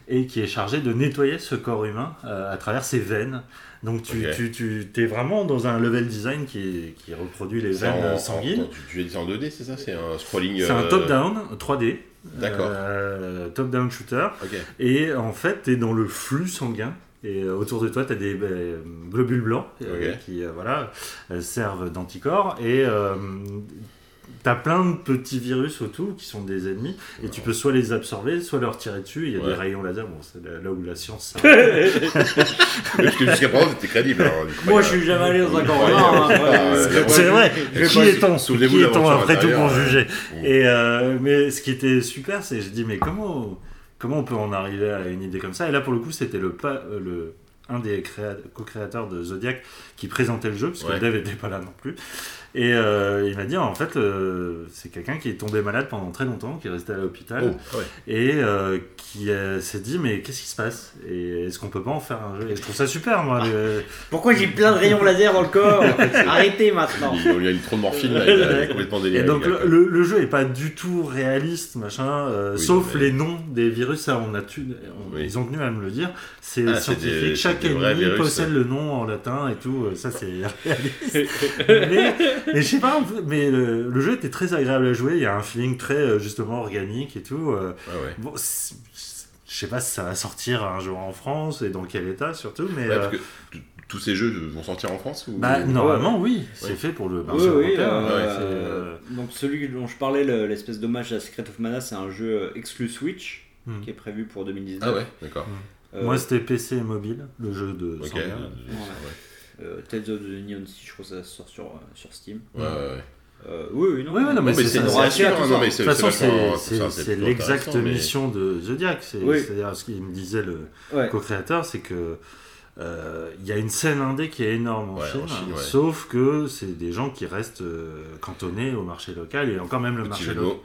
et qui est chargé de nettoyer ce corps humain à travers ses veines. Donc tu, tu, tu es vraiment dans un level design qui, qui reproduit les veines en- sanguines. tu, ça en 2D, c'est ça? C'est un scrolling. C'est un euh, top-down 3D. D'accord. euh, top-down shooter. Ok. Et en fait, tu es dans le flux sanguin. Et euh, autour de toi, tu as des globules blancs qui voilà, servent d'anticorps. Et tu as plein de petits virus autour qui sont des ennemis. Et tu peux soit les absorber, soit leur tirer dessus. Il y a des rayons laser. Bon, c'est là où la science s'arrête. Parce que jusqu'à présent, c'était crédible. alors, Moi, y je suis jamais allé dans un camp hein. C'est vrai. Qui est-on Qui est-on après tout pour intérieure. juger. Et euh, mais ce qui était super, c'est je dis mais comment comment on peut en arriver à une idée comme ça? Et là pour le coup, c'était le pas euh, le un des créa- co-créateurs de Zodiac qui présentait le jeu parce que Ouais. le dev était pas là non plus. Et euh, il m'a dit en fait euh, c'est quelqu'un qui est tombé malade pendant très longtemps, qui est resté à l'hôpital Oh, ouais. et euh, qui euh, s'est dit mais qu'est-ce qui se passe? Et est-ce qu'on peut pas en faire un jeu? Et je trouve ça super moi. le- Pourquoi j'ai plein de rayons laser dans le corps? Arrêtez maintenant. Il, lui a mis trop de morphine, là, il a complètement déliré. Et donc le jeu est pas du tout réaliste, machin, euh, Oui, sauf mais- les noms des virus, ça on a tu, on- Oui. ils ont tenu à me le dire. C'est Ah, scientifique, des- chaque ennemi virus, possède ouais. le nom en latin et tout, ça c'est réaliste. mais, mais je sais pas, mais le, le jeu était très agréable à jouer, il y a un feeling très euh, justement organique et tout. euh, Ah ouais. bon, c'est- je sais pas si ça va sortir un jour en France et dans quel état surtout, mais Ouais, euh, parce que tous ces jeux vont sortir en France ou... bah, normalement oui, c'est Ouais. fait pour le marché oui. européen. euh, ouais, c'est, euh, Donc celui dont je parlais, le- l'espèce d'hommage à Secret of Mana, c'est un jeu exclu Switch Hmm. qui est prévu pour 2019. Ah ouais, d'accord. Euh, Moi c'était PC et mobile, le jeu de Ok. Tales of the Neon Sea, je crois que ça sort sur, euh, sur Steam. ouais, ouais. Euh, oui, oui, non. Ouais, non, mais c'est mais De toute façon, c'est l'exacte mission de Zodiac. Oui. C'est-à-dire, ce qu'il me disait le Ouais. co-créateur, c'est que euh, il y a une scène indé qui est énorme en Ouais, Chine, en Chine, ouais. sauf que c'est des gens qui restent euh, cantonnés au marché local et encore même le marché local.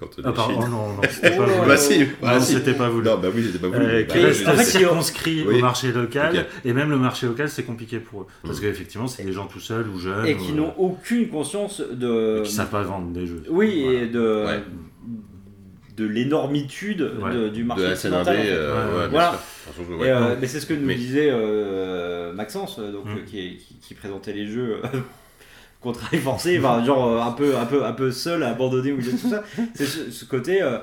Quand on Ah, est pardon, Chine. oh non, non, c'était pas Oh, voulu. Bah si, Non, bah si. c'était pas voulu. Non, bah oui, c'était pas voulu. Euh, Bah, qui je- reste en fait, il y a- circonscrit Oui. au marché local et même le marché local c'est compliqué pour eux parce Mm. qu'effectivement c'est des gens tout seuls ou jeunes Et qui euh, n'ont aucune conscience de. qui savent pas vendre des jeux. Oui, Voilà. et de. Ouais. de l'énormitude Ouais. du marché de la scène occidental, indé, en fait. euh, Ouais, voilà. Et, euh, mais c'est ce que nous Mais- disait euh, Maxence, euh, donc, Mm. euh, qui, est- qui- qui présentait les jeux euh, qu'on travaille forcé, enfin, genre euh, un peu, un, peu, un peu seul, abandonné, ou tout ça. C'est ce, ce côté euh,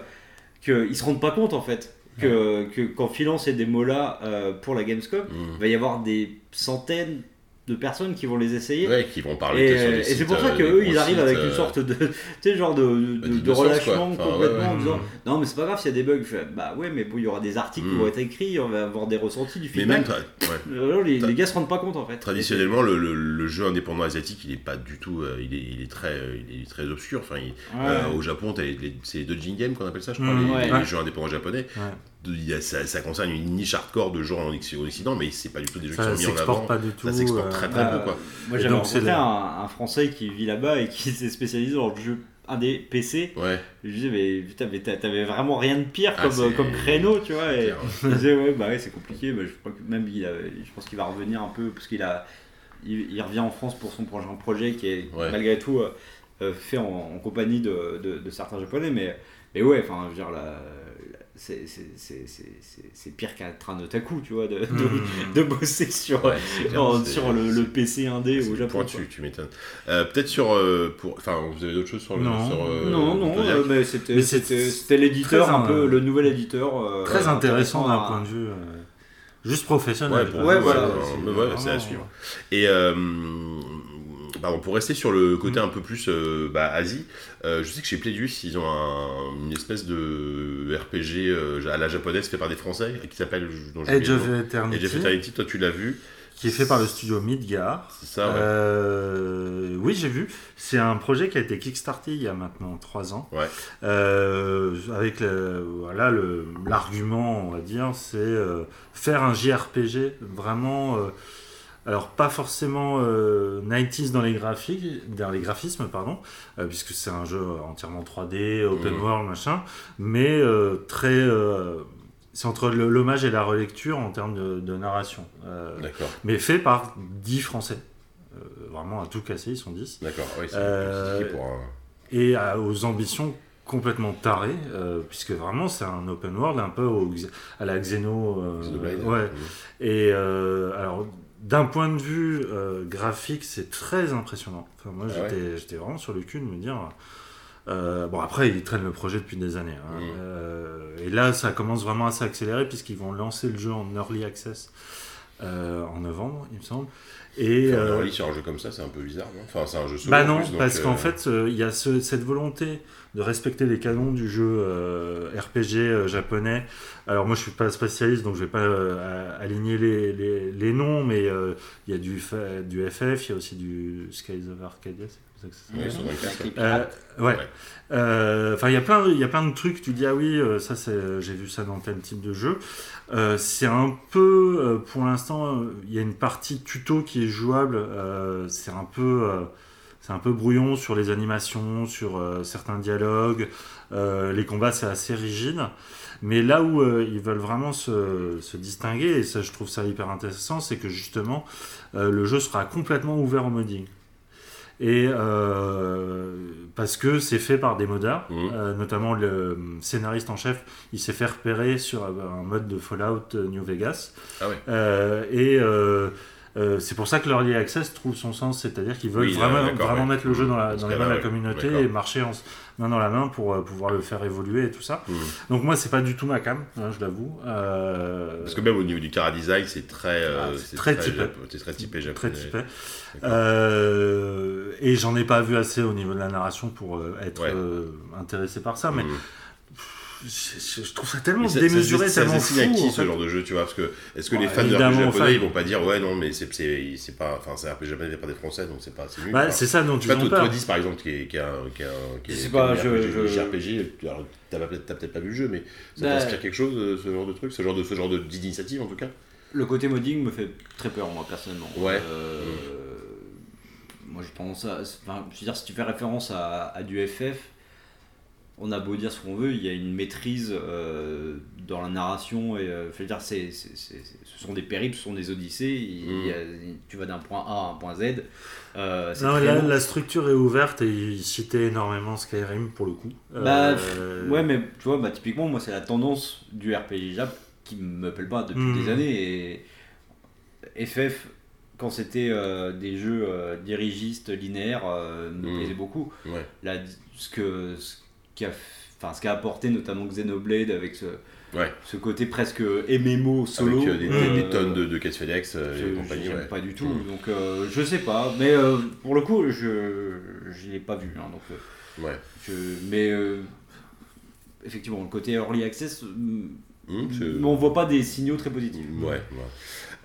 qu'ils se rendent pas compte en fait. Que, que quand Philon c'est des mots-là euh, pour la Gamescom, il va y avoir des centaines de personnes qui vont les essayer. Ouais, qui vont parler Et, que sur des et c'est pour ça euh, qu'eux, ils arrivent avec euh, une sorte de, tu sais, genre de, de, bah, de relâchement. Enfin, complètement ouais, en disant non mais c'est pas grave s'il y a des bugs. Je fais, bah ouais mais bon il y aura des articles qui Mm. vont être écrits, on va avoir des ressentis du Mais feedback. même, toi, ouais. Euh, les, gars se rendent pas compte en fait. Traditionnellement, le, le- le jeu indépendant asiatique, il est pas du tout, euh, il, est, il est très, euh, il est très obscur. Enfin, il- Ouais. euh, au Japon, t'as les- les- c'est les Dojin Games qu'on appelle ça, je crois, Mm, les, ouais. les Ouais. jeux indépendants japonais. De- ça, ça concerne une niche hardcore de gens en Occident, mais c'est pas du tout des jeux Ça qui sont mis en s'exporte avant. pas du tout. Ça s'exporte euh, très très Bah, peu, quoi. Moi j'avais rencontré le- un, un français qui vit là-bas et qui s'est spécialisé dans le jeu indé PC. Ouais, Je lui disais mais putain mais t'avais vraiment rien de pire Ah, comme, comme créneau tu vois. Et il disait ouais bah ouais c'est compliqué. Mais je crois que même il a- je pense qu'il va revenir un peu parce qu'il a il, il revient en France pour son projet, un projet qui est Ouais. malgré tout euh, euh, fait en, en compagnie de, de- de certains japonais mais mais ouais enfin je veux dire la, c'est pire qu'être un otaku, tu vois, de, de, Hmm. de bosser sur, Ouais, clair, sur le, le PC indé au Japon. pointu, tu m'étonnes. Euh, Peut-être sur. euh, pour... Enfin, vous avez d'autres choses sur le. Non. sur, euh, Non, non, euh, mais c'était l'éditeur, très un peu un- le nouvel éditeur. Très intéressant d'un point de vue juste professionnel. Ouais, Ouais, voilà, c'est- à suivre. Et pardon, pour rester sur le côté un peu plus euh, bah, Asie, euh, je sais que chez Playdius, ils ont un- une espèce de RPG euh, à la japonaise fait par des Français qui s'appelle Edge of. Eternity, Edge of Eternity, toi tu l'as vu, qui est fait par le studio Midgar. c'est ça, ouais. Euh, oui, j'ai vu. C'est un projet qui a été kickstarté il y a maintenant 3 ans. Ouais. Avec le- voilà l'argument, on va dire, c'est faire un JRPG vraiment. Alors pas forcément euh, 90s dans les graphiques, dans les graphismes, pardon, euh, puisque c'est un jeu entièrement 3D, open Mhm. world, machin, mais euh, très. euh, c'est entre l'hommage et la relecture en termes de, de narration. D'accord, mais fait par 10 Français. Vraiment à tout casser, ils sont 10. d'accord, ouais, c'est pour un... Et à- aux ambitions complètement tarées, euh, puisque vraiment c'est un open world un peu au à la Xeno. euh, Xenoblade. ouais. Mhm. Et euh, alors, d'un point de vue euh, graphique, c'est très impressionnant. Enfin, moi, Ah j'étais vraiment sur le cul de me dire. euh, bon, après, ils traînent le projet depuis des années. hein. Mhm. Euh, et là, ça commence vraiment à s'accélérer, puisqu'ils vont lancer le jeu en early access en novembre, il me semble. Et, un euh, sur un jeu comme ça, c'est un peu bizarre, non? Enfin, c'est un jeu solo. bah en non, plus, donc, parce euh, qu'en fait, euh, il y a ce- cette volonté de respecter les canons du jeu euh, RPG euh, japonais. Alors moi, je suis pas spécialiste, donc je vais pas euh, aligner les, les- les noms, mais euh, il y a du, du FF, il y a aussi du Skies of Arcadia, c'est comme ça que ça Ouais, Euh, ouais. Ouais. Euh, Enfin, il y a plein, il y a plein de trucs. Tu dis ah oui, euh, ça c'est, j'ai vu ça dans tel type de jeu. Euh, c'est un peu, euh, pour l'instant, euh, il y a une partie tuto qui est jouable. c'est un peu, brouillon sur les animations, sur certains dialogues. Les combats c'est assez rigide. Mais là où ils veulent vraiment se, distinguer, et ça je trouve ça hyper intéressant, c'est que justement le jeu sera complètement ouvert au modding. Et euh, parce que c'est fait par des modeurs, Mhm. euh, notamment le scénariste en chef, il s'est fait repérer sur un mode de Fallout euh, New Vegas. Ah ouais. Euh, et euh, c'est pour ça que l'Early Access trouve son sens, c'est-à-dire qu'ils veulent Oui, vraiment, d'accord, vraiment ouais. mettre le jeu dans, la, les mains de la communauté et marcher en, main dans la main pour euh, pouvoir le faire évoluer et tout ça. Mhm. Donc moi, c'est pas du tout ma cam, hein, je l'avoue. Euh, Parce que même au niveau du cara design, c'est très, Ah, c'est très typé. japo- C'est très typé très typé. Et j'en ai pas vu assez au niveau de la narration pour être Ouais. intéressé par ça, mais Mhm. Je, trouve ça tellement ça- démesuré, ça, ça, tellement ça fou. à qui en ce genre de jeu, tu vois Parce que est-ce que Bon, les fans de RPG japonais, fans. ils vont pas dire ouais non mais c'est c'est c'est pas enfin c'est un RPG japonais fait par des français donc c'est pas c'est nul. Bah, Enfin, c'est ça je ils sais pas, toi, peur. toi 10 par exemple qui est qui a qui a qui est Je sais qui pas, est un je- RPG, je- JRPG, alors t'as peut-être t'as peut-être pas vu le jeu mais ça Bah, t'inspire quelque chose euh, ce genre de truc, ce genre de ce genre de d'initiative en tout cas? Le côté modding me fait très peur, moi, personnellement. Ouais. Euh, Moi, j'ai tendance à. Enfin, je veux dire, si tu fais référence à, à du FF, on a beau dire ce qu'on veut, il y a une maîtrise euh, dans la narration. Et, euh, dire, c'est, c'est- c'est- c'est- ce sont des périples, ce sont des odyssées. il y a- tu vas d'un point A à un point Z. Euh, c'est Non, très la, structure est ouverte et il citait énormément Skyrim pour le coup. Bah, Euh, Ouais, mais tu vois, bah, typiquement, moi, c'est la tendance du RPG Jap qui me plaît pas depuis Hmm. des années. Et FF, quand c'était euh, des jeux euh, dirigistes linéaires, euh, me Hmm. plaisait beaucoup. Ouais. Là, ce que ce qu'a enfin, ce qu'a apporté notamment Xenoblade avec ce, Ouais. ce côté presque MMO solo. Avec euh, des, euh, des tonnes de, de FedEx euh, et compagnie. ouais. pas du tout, Mm. donc je sais pas, mais pour le coup, je je l'ai pas vu, hein, donc Ouais. je, mais effectivement, le côté early access, mm, Hum, mais on voit pas des signaux très positifs. Ouais, ouais.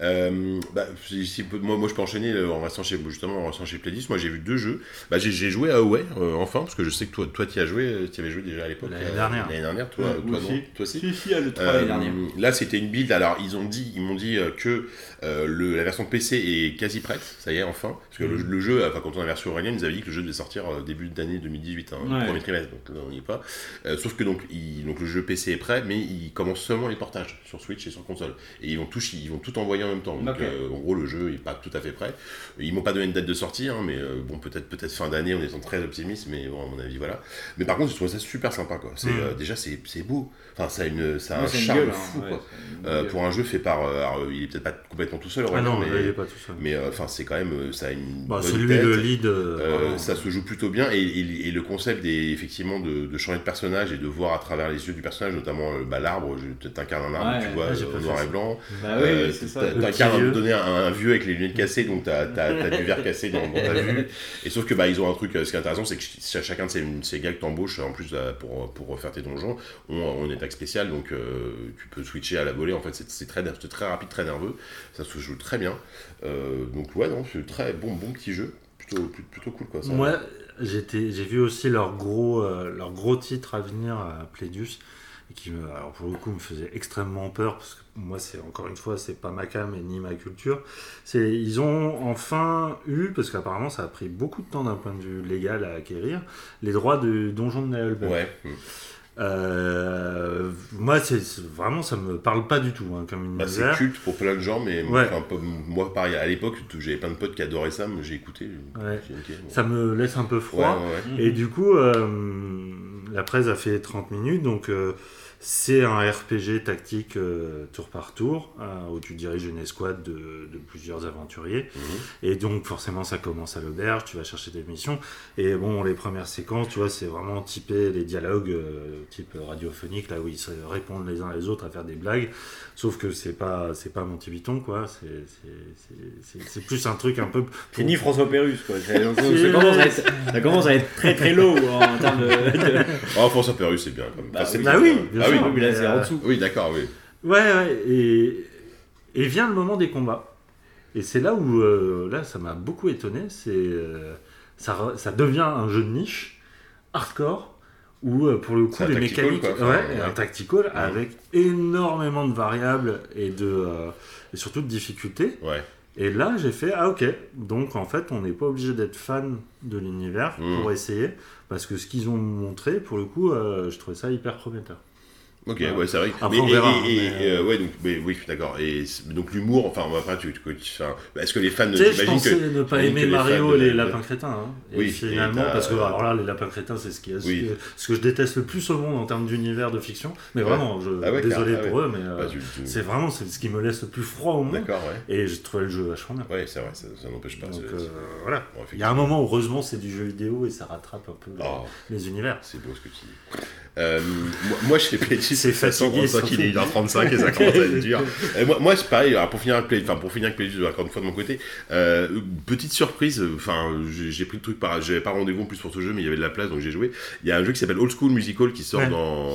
Euh, bah, si- si- moi, moi, je peux enchaîner euh, en restant chez, justement, en restant chez Pledis. Moi, j'ai vu deux jeux. Bah, j'ai, joué à Away, euh, enfin, parce que je sais que toi, toi, tu as joué, tu avais joué déjà à l'époque. L'année euh, dernière. L'année dernière, toi, Ouais, toi, moi non aussi. Toi aussi Si, si, à le 3 Euh, l'année dernière. là, c'était une build. Alors, ils ont dit, ils m'ont dit euh, que euh, le, la version PC est quasi prête. Ça y est, enfin. Parce que le, le jeu, enfin, quand on a la version aurélien, ils avaient dit que le jeu devait sortir euh, début d'année 2018, hein, Ouais. premier trimestre. Donc là, on n'y est pas. Euh, sauf que donc, il- donc, le jeu PC est prêt, mais il commence seulement les portages sur Switch et sur console. Et ils vont tout, ils vont tout envoyer en même temps. Donc, euh, en gros, le jeu est pas tout à fait prêt. Ils m'ont pas donné une date de sortie, hein, mais euh, bon, peut-être peut-être fin d'année, en étant très optimiste, mais bon, à mon avis, voilà. Mais par contre, je trouve ça super sympa, quoi. C'est, Mm. euh, déjà, c'est beau. Enfin, ça a, une, ça a Ouais, un charme gueule, hein, fou, quoi. gueule. pour un jeu fait par. alors, il est peut-être pas complètement tout seul, Ah non, mais, là, il est pas tout seul. mais enfin, c'est quand même. Ça a une. Bah, bonne c'est lui tête. le lead. ça se joue plutôt bien et, et- et le concept est effectivement de, de changer de personnage et de voir à travers les yeux du personnage, notamment bah, l'arbre. je- T'incarnes un arbre, Ouais, tu vois, fait noir et blanc. Bah Euh, oui, c'est ça. T'as- Le T'incarnes petit à un vieux. un, avec les lunettes cassées, donc t'as as, du verre cassé dans, dans ta vue. Et sauf que bah ils ont un truc, euh, ce qui est intéressant, c'est que ch- chacun de ces, ces gars que t'embauches, en plus euh, pour, pour faire tes donjons, ont, ont une attaque spéciale, donc euh, tu peux switcher à la volée. En fait, c'est très, très rapide, très nerveux. Ça se joue très bien. Euh, donc ouais, non, c'est très bon, bon petit jeu, plutôt, plutôt, cool quoi. Ça. Moi, j'ai vu aussi leur gros, euh, leur gros titre à venir à Plédius, et qui, alors pour le coup, me faisait extrêmement peur, parce que moi, c'est encore une fois, c'est pas ma cam et ni ma culture. C'est, ils ont enfin eu, parce qu'apparemment, ça a pris beaucoup de temps d'un point de vue légal à acquérir, les droits du donjon de. Ouais. mm. Euh, moi, c'est, vraiment, ça me parle pas du tout hein, comme Bah, c'est culte pour plein de gens, mais Ouais. enfin, pas- moi pareil, à l'époque, j'avais plein de potes qui adoraient ça, mais j'ai écouté. Ouais. j'ai dit, ok, bon. ça me laisse un peu froid. ouais. Et du coup, euh, la presse a fait 30 minutes, donc euh, c'est un RPG tactique euh, tour par tour, euh, où tu diriges une escouade de, de plusieurs aventuriers. Mhm. Et donc forcément, ça commence à l'auberge, tu vas chercher des missions. Et bon, les premières séquences, tu vois, c'est vraiment typé les dialogues euh, type radiophonique, là où ils se répondent les uns les autres à faire des blagues. Sauf que c'est pas, c'est pas Monty Python, quoi. C'est, c'est, c'est, c'est- c'est plus un truc un peu... C'est ni François Pérus, quoi. Ça, commence à être, ça commence à être très très low en termes de. de- Oh, François Perrus, c'est bien quand même. Bah c'est oui. bien. Bah oui, bien ah, sûr. Oui. Oui, mais là, c'est en dessous. Oui, d'accord, oui. Ouais, ouais, et, et vient le moment des combats. Et c'est là où, euh, là, ça m'a beaucoup étonné. C'est, euh, ça, ça devient un jeu de niche, hardcore, où euh, pour le coup, les tactical, mécaniques, quoi. Enfin, ouais, ouais. un tactical avec énormément de variables et de, euh, et surtout de difficultés. Ouais. Et là, j'ai fait ah ok. Donc en fait, on n'est pas obligé d'être fan de l'univers pour essayer, parce que ce qu'ils ont montré, pour le coup, euh, je trouvais ça hyper prometteur. Ok, ouais, c'est vrai. Après, mais, on verra, et- et- mais, euh, ouais, donc, mais, oui, je suis d'accord. Et donc l'humour, enfin, après, tu, tu, tu- enfin, est-ce que les fans, Tu je pensais que, ne pas aimer les Mario et les de- lapins crétins. hein. Oui, finalement, parce que alors là, les lapins crétins, c'est ce, qui est, ce, Oui. que, ce que je déteste le plus au monde en termes d'univers de fiction. Mais Ouais. vraiment, je, Ah ouais, désolé ah pour eux, mais euh, bah, tu- c'est vraiment c'est ce qui me laisse le plus froid au monde. D'accord, ouais. Et j'ai trouvé le jeu vachement bien. Ouais, c'est vrai, ça, ça n'empêche pas. Donc euh, voilà. Il y a un moment où, heureusement, c'est du jeu vidéo et ça rattrape un peu Oh, les univers. c'est beau ce que tu dis. Euh, moi, moi, je fais Pledgy, C'est fatigué, ça qu'il est surtout. 1h35 et ça commence à être dur. Euh, moi, moi c'est pareil, alors, pour finir avec Pledgy, enfin, pour finir avec Pledgy, encore une fois de mon côté, euh, petite surprise, enfin, j'ai pris le truc par, j'avais pas rendez-vous en plus pour ce jeu, mais il y avait de la place, donc j'ai joué. Il y a un jeu qui s'appelle Old School Musical qui sort Ouais. dans,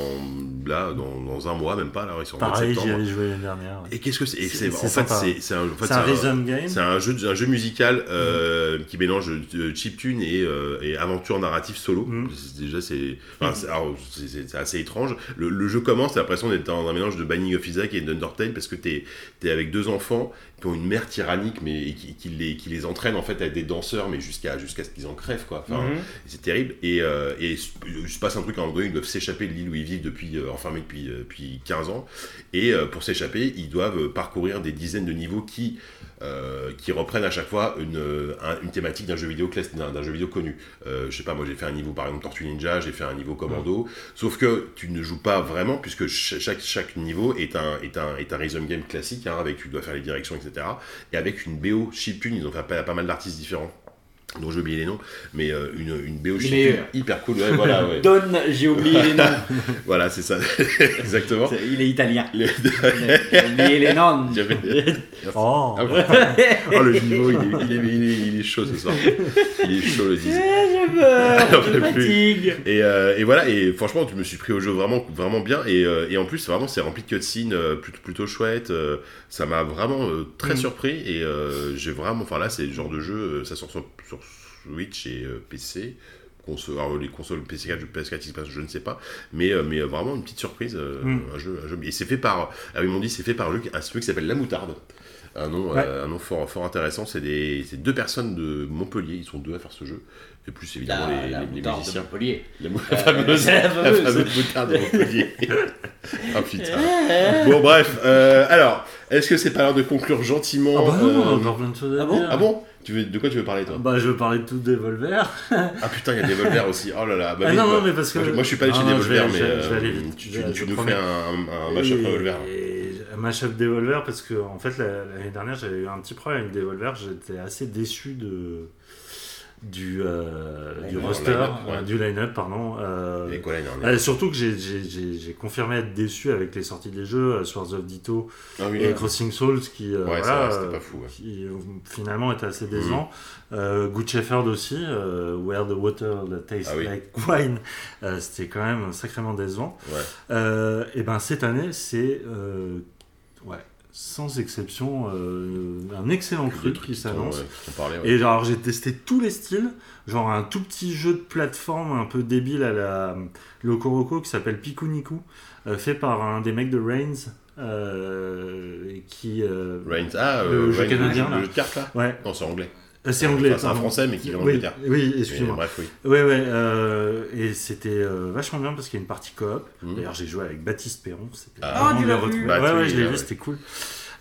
là, dans, dans un mois, même pas, là, il sort en mois de Pareil, j'y avais joué l'année dernière. ouais. Et qu'est-ce que c'est? Et C'est- En fait, c'est c'est un, en fait, C'est un rhythm game. c'est un jeu, un jeu musical euh, qui mélange chiptune et, et aventure narrative solo. Mm. Déjà, c'est enfin, c'est- assez étrange. Le, le jeu commence, t'as l'impression d'être dans un mélange de Binding of Isaac et d'Undertale parce que t'es es avec deux enfants qui ont une mère tyrannique mais et qui, qui les, qui les entraîne en fait à être des danseurs mais jusqu'à jusqu'à ce qu'ils en crèvent quoi. Enfin, Mhm. c'est terrible. Et, euh, et il se passe un truc à un moment donné, ils doivent s'échapper de l'île où ils vivent depuis, euh, enfermés depuis, euh, depuis 15 ans. Et pour s'échapper, ils doivent parcourir des dizaines de niveaux qui, euh, qui reprennent à chaque fois une, euh, un- une thématique d'un jeu vidéo classique, d'un jeu vidéo connu. Euh, je sais pas, moi j'ai fait un niveau par exemple Tortue Ninja, j'ai fait un niveau Commando. Sauf que tu ne joues pas vraiment puisque ch- chaque, chaque niveau est un, est un, est un rhythm game classique, hein, avec tu dois faire les directions, etc. Et avec une BO chiptune, ils ont fait appel à pas mal d'artistes différents dont j'ai oublié les noms, mais euh, une, une BO hyper cool. Ouais, voilà, ouais. Don, j'ai oublié les noms. voilà, c'est ça, exactement. Il est italien. Le- J'ai oublié les noms. Oh, Ah. Oh, le niveau, il est, il, est, il, est, il est chaud ce soir. Il est chaud le 10. J'ai peur, J'en je fatigue. Et, euh, et voilà, et franchement, je me suis pris au jeu vraiment, vraiment bien. Et, euh, et en plus, vraiment, c'est rempli de cutscenes euh, plutôt, plutôt chouette. ça m'a vraiment très Mhm. surpris. Et j'ai vraiment, enfin là, c'est le genre de jeu, ça sort sur, sur Switch et euh, PC. Console, alors, les consoles PS4, PS4, Xbox, je ne sais pas, mais, euh, mais euh, vraiment une petite surprise, Mhm. un, jeu, un jeu. Et c'est fait par, ah, ils m'ont dit, c'est fait par un jeu, un studio qui s'appelle La Moutarde. Un nom, Ouais. un nom fort, fort intéressant. C'est des, c'est deux personnes de Montpellier. Ils sont deux à faire ce jeu. Et plus évidemment La, les, la les- les moutarde de musiciens. Montpellier. La, mou- Euh, la fameuse, la la moutarde de Montpellier. ah putain. Bon bref. euh, alors, est-ce que c'est pas l'heure de conclure gentiment Ah bah non, euh, encore plein de choses à ah bon dire. Ah bon? Tu veux, De quoi tu veux parler toi Bah je veux parler de tout Devolver. Ah putain, il y a Devolver aussi. Oh là là. Bah Ah non, bah, non, mais parce que... Moi, je, moi, je suis pas allé chez Devolver, mais euh, tu, nous promets. fais un, un, un mashup et un mashup Devolver parce que en fait la- l'année dernière j'avais eu un petit problème avec Devolver, j'étais assez déçu de du, euh, du roster, euh, ouais. du line-up pardon. euh, Et quoi euh, surtout que j'ai- confirmé être déçu avec les sorties des jeux, euh, Swords of Ditto Ah oui, et. Crossing Souls qui, euh, Ouais, c'est voilà, vrai, c'était euh, pas fou, ouais. qui euh, finalement étaient assez décevants. Euh, Good Shepherd aussi, euh, Where the Water Tastes Ah oui. Like Wine, euh, c'était quand même sacrément décevant. Euh, et ben cette année, c'est euh, ouais, sans exception euh, un excellent trucs qui s'annonce. ouais, ouais. Et j'ai testé tous les styles, genre un tout petit jeu de plateforme un peu débile à la Locoroco qui s'appelle Pikuniku, euh, fait par un des mecs de Reigns, euh, qui Reigns, ah, Le jeu Reigns, canadien, le là. jeu de cartes là ouais, Non, c'est anglais. Euh, c'est anglais. Enfin, c'est un français, mais qui vient oui, d'Angleterre. oui, Mais excuse-moi. Bref, oui. Ouais, ouais, euh, et c'était euh, vachement bien parce qu'il y a une partie coop. Mhm. D'ailleurs, j'ai joué avec Baptiste Perron. C'était Ah. Ah, tu l'as vu. Bah, ouais, ouais, je vu, l'ai ouais. vu, c'était cool.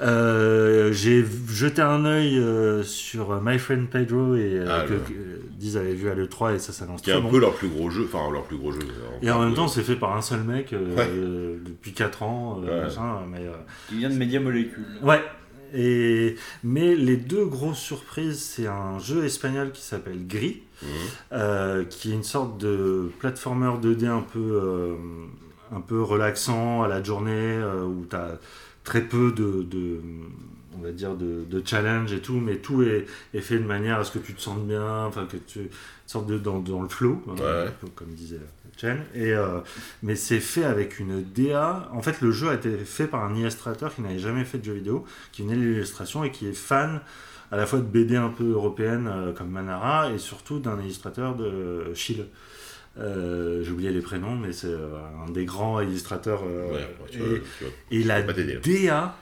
Euh, j'ai jeté un œil euh, sur My Friend Pedro et euh, Ah, que, que Diz avait vu à l'E3 et ça s'annonce Qui est très un bon. peu leur plus gros jeu, enfin leur plus gros jeu. Et en même de- temps, c'est fait par un seul mec euh, Ouais. euh, depuis 4 ans. euh, Ouais. machin, mais, euh, Qui vient de Media Molecule. Ouais. Et, mais les deux grosses surprises, c'est un jeu espagnol qui s'appelle Gris, Mhm. euh, qui est une sorte de platformer 2D un peu, euh, un peu relaxant à la journée, euh, où tu as très peu de, de- on va dire, de, de challenge et tout, mais tout est, est fait de manière à ce que tu te sentes bien, enfin que tu sortes de, dans, dans le flow, hein, Ouais. peu comme disait Chen. Et, euh, mais c'est fait avec une DA. En fait, le jeu a été fait par un illustrateur qui n'avait jamais fait de jeu vidéo, qui venait de l'illustration et qui est fan à la fois de BD un peu européenne euh, comme Manara et surtout d'un illustrateur de Chile. Euh, J'ai oublié les prénoms, mais c'est euh, un des grands illustrateurs. Ouais, tu et, vois, tu vois. et la. DA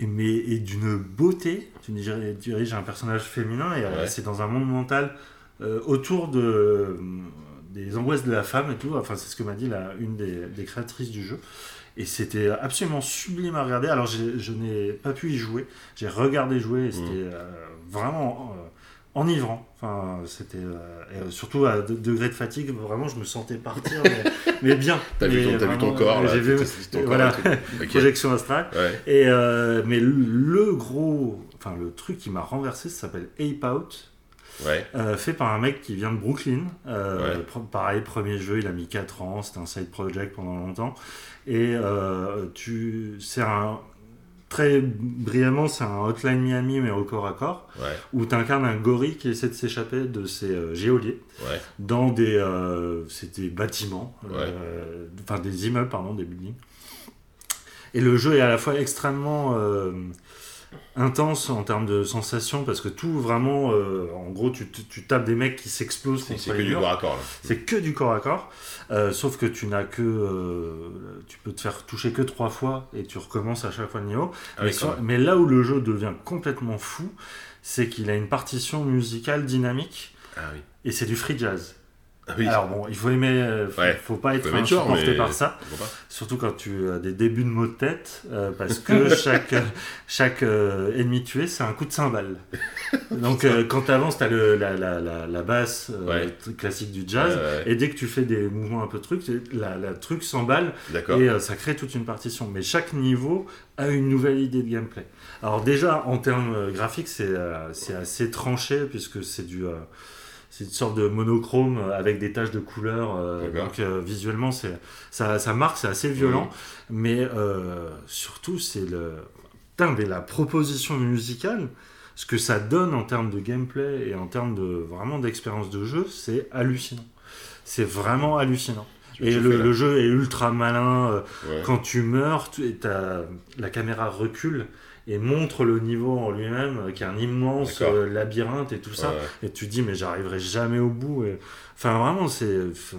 est, mais, est d'une beauté. Tu diriges, un personnage féminin et Ouais. c'est dans un monde mental euh, autour de, des angoisses de la femme et tout. Enfin, c'est ce que m'a dit la, une des, des créatrices du jeu. Et c'était absolument sublime à regarder. Alors, je n'ai pas pu y jouer. J'ai regardé jouer et c'était Mmh. euh, vraiment euh, enivrant. Enfin, c'était euh, surtout à de- degré de fatigue. Vraiment, je me sentais partir, mais, mais bien. T'as vu, ton- vu corps J'ai vu. ton Voilà, projection astrale. Ouais. Et mais le, le gros, enfin le truc qui m'a renversé, ça s'appelle Ape Out, Ouais. euh, fait par un mec qui vient de Brooklyn. Euh, Ouais. pareil, premier jeu, il a mis 4 ans, c'était un side project pendant longtemps. Et euh, tu, c'est un très brièvement, c'est un Hotline Miami mais au corps à corps, Ouais. où tu incarnes un gorille qui essaie de s'échapper de ses euh, géoliers Ouais. dans des, euh, des bâtiments, euh, enfin des immeubles, pardon, des buildings. Et le jeu est à la fois extrêmement intense en termes de sensations parce que tout vraiment, euh, en gros, tu, tu- tu tapes des mecs qui s'explosent C'est c'est que du corps à corps. C'est que du corps à corps, sauf que tu n'as que, euh, tu peux te faire toucher que trois fois et tu recommences à chaque fois le niveau. Ah mais, sur- mais là où le jeu devient complètement fou, c'est qu'il a une partition musicale dynamique Ah oui. et c'est du free jazz. Ah oui. Alors bon, il faut aimer, euh, faut, Ouais. faut pas être Faut le mais- par ça, surtout quand tu as des débuts de mots de tête, euh, parce que chaque, chaque euh, ennemi tué, c'est un coup de cymbale. Donc euh, quand tu avances, tu as la, la, la, la basse Ouais. classique du jazz, Ouais, et dès que tu fais des mouvements un peu trucs, la, truc s'emballe et ça crée toute une partition. Mais chaque niveau a une nouvelle idée de gameplay. Alors déjà, en termes graphiques, c'est c'est assez tranché puisque c'est du... c'est une sorte de monochrome euh, avec des taches de couleurs. euh, D'accord. donc euh, visuellement, c'est ça, ça marque, c'est assez violent. Mais euh, surtout, c'est le... Putain, mais la proposition musicale, ce que ça donne en termes de gameplay et en termes de vraiment d'expérience de jeu, c'est hallucinant. C'est vraiment hallucinant. Et le, jeu est ultra malin. Ouais. Quand tu meurs, tu, la caméra recule et montre le niveau en lui-même, euh, qui est un immense euh, labyrinthe et tout ça. Ouais. Et tu te dis, mais j'arriverai jamais au bout. Et... Enfin, vraiment, c'est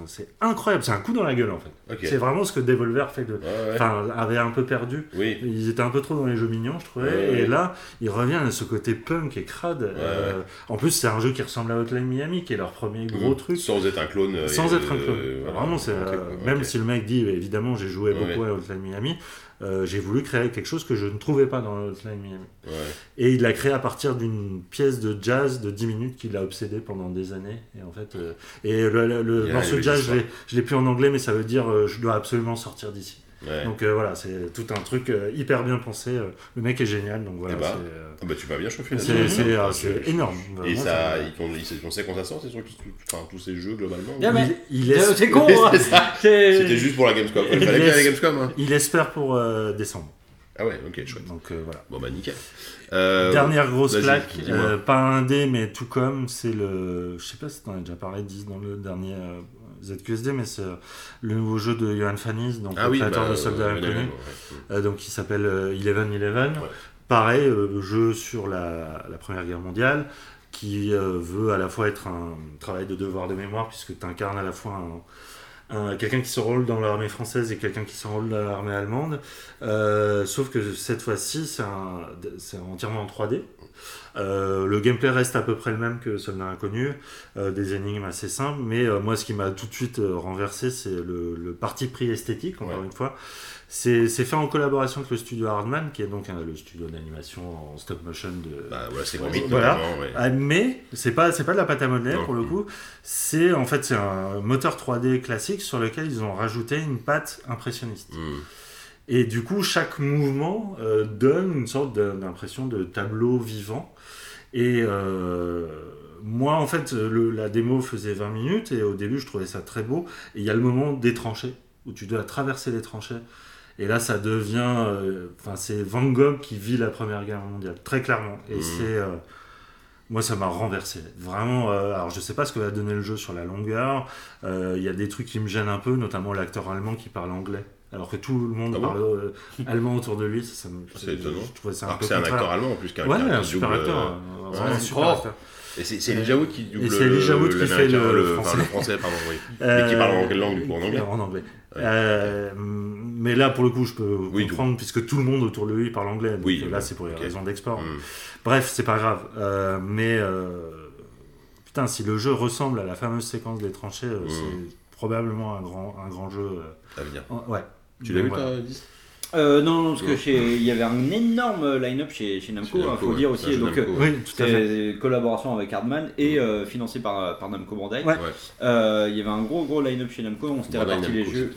c'est incroyable. C'est un coup dans la gueule, en fait. C'est vraiment ce que Devolver fait de. Ouais. Enfin, avait un peu perdu. Oui. Ils étaient un peu trop dans les jeux mignons, je trouvais. Ouais, et là, ils reviennent à ce côté punk et crade. Euh, en plus, c'est un jeu qui ressemble à Hotline Miami, qui est leur premier gros Mhm. truc. Sans être un clone. Sans et, être un clone. euh, voilà. Vraiment, c'est, même si le mec dit, évidemment, j'ai joué beaucoup à Hotline Miami, euh, j'ai voulu créer quelque chose que je ne trouvais pas dans Hotline Miami. Ouais. Et il l'a créé à partir d'une pièce de jazz de 10 minutes qui l'a obsédé pendant des années. Et en fait, euh, et le, morceau de jazz, je histoires. l'ai, je l'ai plus en anglais, mais ça veut dire euh, je dois absolument sortir d'ici. Ouais. Donc euh, voilà, c'est tout un truc euh, hyper bien pensé. euh, le mec est génial, donc voilà. Eh ben, c'est, euh, Ah bah tu vas bien chauffer c'est, énorme. Et Vraiment, ça, ça- ils, on, ils- on sait quand ça sort, enfin, tous ces jeux globalement mais- il, il est- C'est con, hein. C'était juste pour la Gamescom. Il Il fallait bien la Gamescom. Hein. il espère pour euh, décembre. Ah ouais, ok, chouette. Donc euh, voilà. Bon bah nickel. Euh, Dernière grosse euh, pas un dé, mais tout comme, c'est le. Je sais pas si t'en as déjà parlé, 10 dans le dernier euh, ZQSD, mais c'est euh, le nouveau jeu de Johan Fanis, donc Ah le oui, créateur bah, de Soldats euh, Inconnus, ouais. euh, donc qui s'appelle euh, Eleven Eleven. Ouais. Pareil, jeu sur la, la Première Guerre mondiale, qui veut à la fois être un travail de devoir de mémoire, puisque tu incarnes à la fois un, un- quelqu'un qui s'enrôle dans l'armée française et quelqu'un qui s'enrôle dans l'armée allemande. Euh, sauf que cette fois-ci, c'est entièrement en 3D. Euh, le gameplay reste à peu près le même que Soldat Inconnu, euh, des énigmes assez simples, mais euh, moi ce qui m'a tout de suite renversé, c'est le, le parti pris esthétique, encore Ouais. une fois. C'est fait en collaboration avec le studio Hardman, qui est donc euh, le studio d'animation en stop motion de, Bah voilà, c'est Ouais, comique voilà. ouais. ah, mais c'est pas pas de la pâte à modeler pour le coup. C'est en fait c'est un moteur 3D classique sur lequel ils ont rajouté une patte impressionniste. Hmm. Et du coup chaque mouvement donne une sorte d'impression de tableau vivant. Et euh, moi en fait le- la démo faisait 20 minutes et au début je trouvais ça très beau. Et il y a le moment des tranchées où tu dois traverser les tranchées. Et là, ça devient. euh, Enfin, c'est Van Gogh qui vit la Première Guerre mondiale, très clairement. Et Mhm. c'est. euh, moi, ça m'a renversé. Vraiment. euh, alors, je sais pas ce que va donner le jeu sur la longueur. Il y a des trucs qui me gênent un peu, notamment l'acteur allemand qui parle anglais. Alors que tout le monde Ah bon parle euh, allemand autour de lui. Ça, ça me- C'est étonnant. Je trouvais ça un Alors peu que c'est un contraire. acteur allemand en plus qu'un Ouais, un double, super acteur. euh, euh, ouais. un super Oh. acteur. Et c'est Elijah Wood qui double. Et c'est Elijah Wood qui fait le enfin, français. le français, pardon, oui. Mais qui parle en quelle langue, du coup, en anglais En anglais. Ouais. Euh, mais là, pour le coup, je peux Oui, comprendre, puisque tout le monde autour de lui parle anglais. Donc Oui, euh, là, c'est pour les ok. raisons d'export. Hmm. Bref, c'est pas grave. Euh, mais euh, putain, si le jeu ressemble à la fameuse séquence des tranchées, euh, Mm. c'est probablement un grand, un grand jeu. euh, À venir. en- ouais. Tu l'as vu, voilà. toi, 10 Euh, non, non, parce que chez- il y avait un énorme line-up chez, chez Namco, il Namco, faut ouais. dire aussi. Donc, Namco, euh, Oui, tout à fait. c'était une collaboration avec Hardman et euh, financé par, par Namco Bandai. Ouais. Ouais. Euh, Il y avait un gros gros line-up chez Namco, on s'était réparti les Namco, jeux.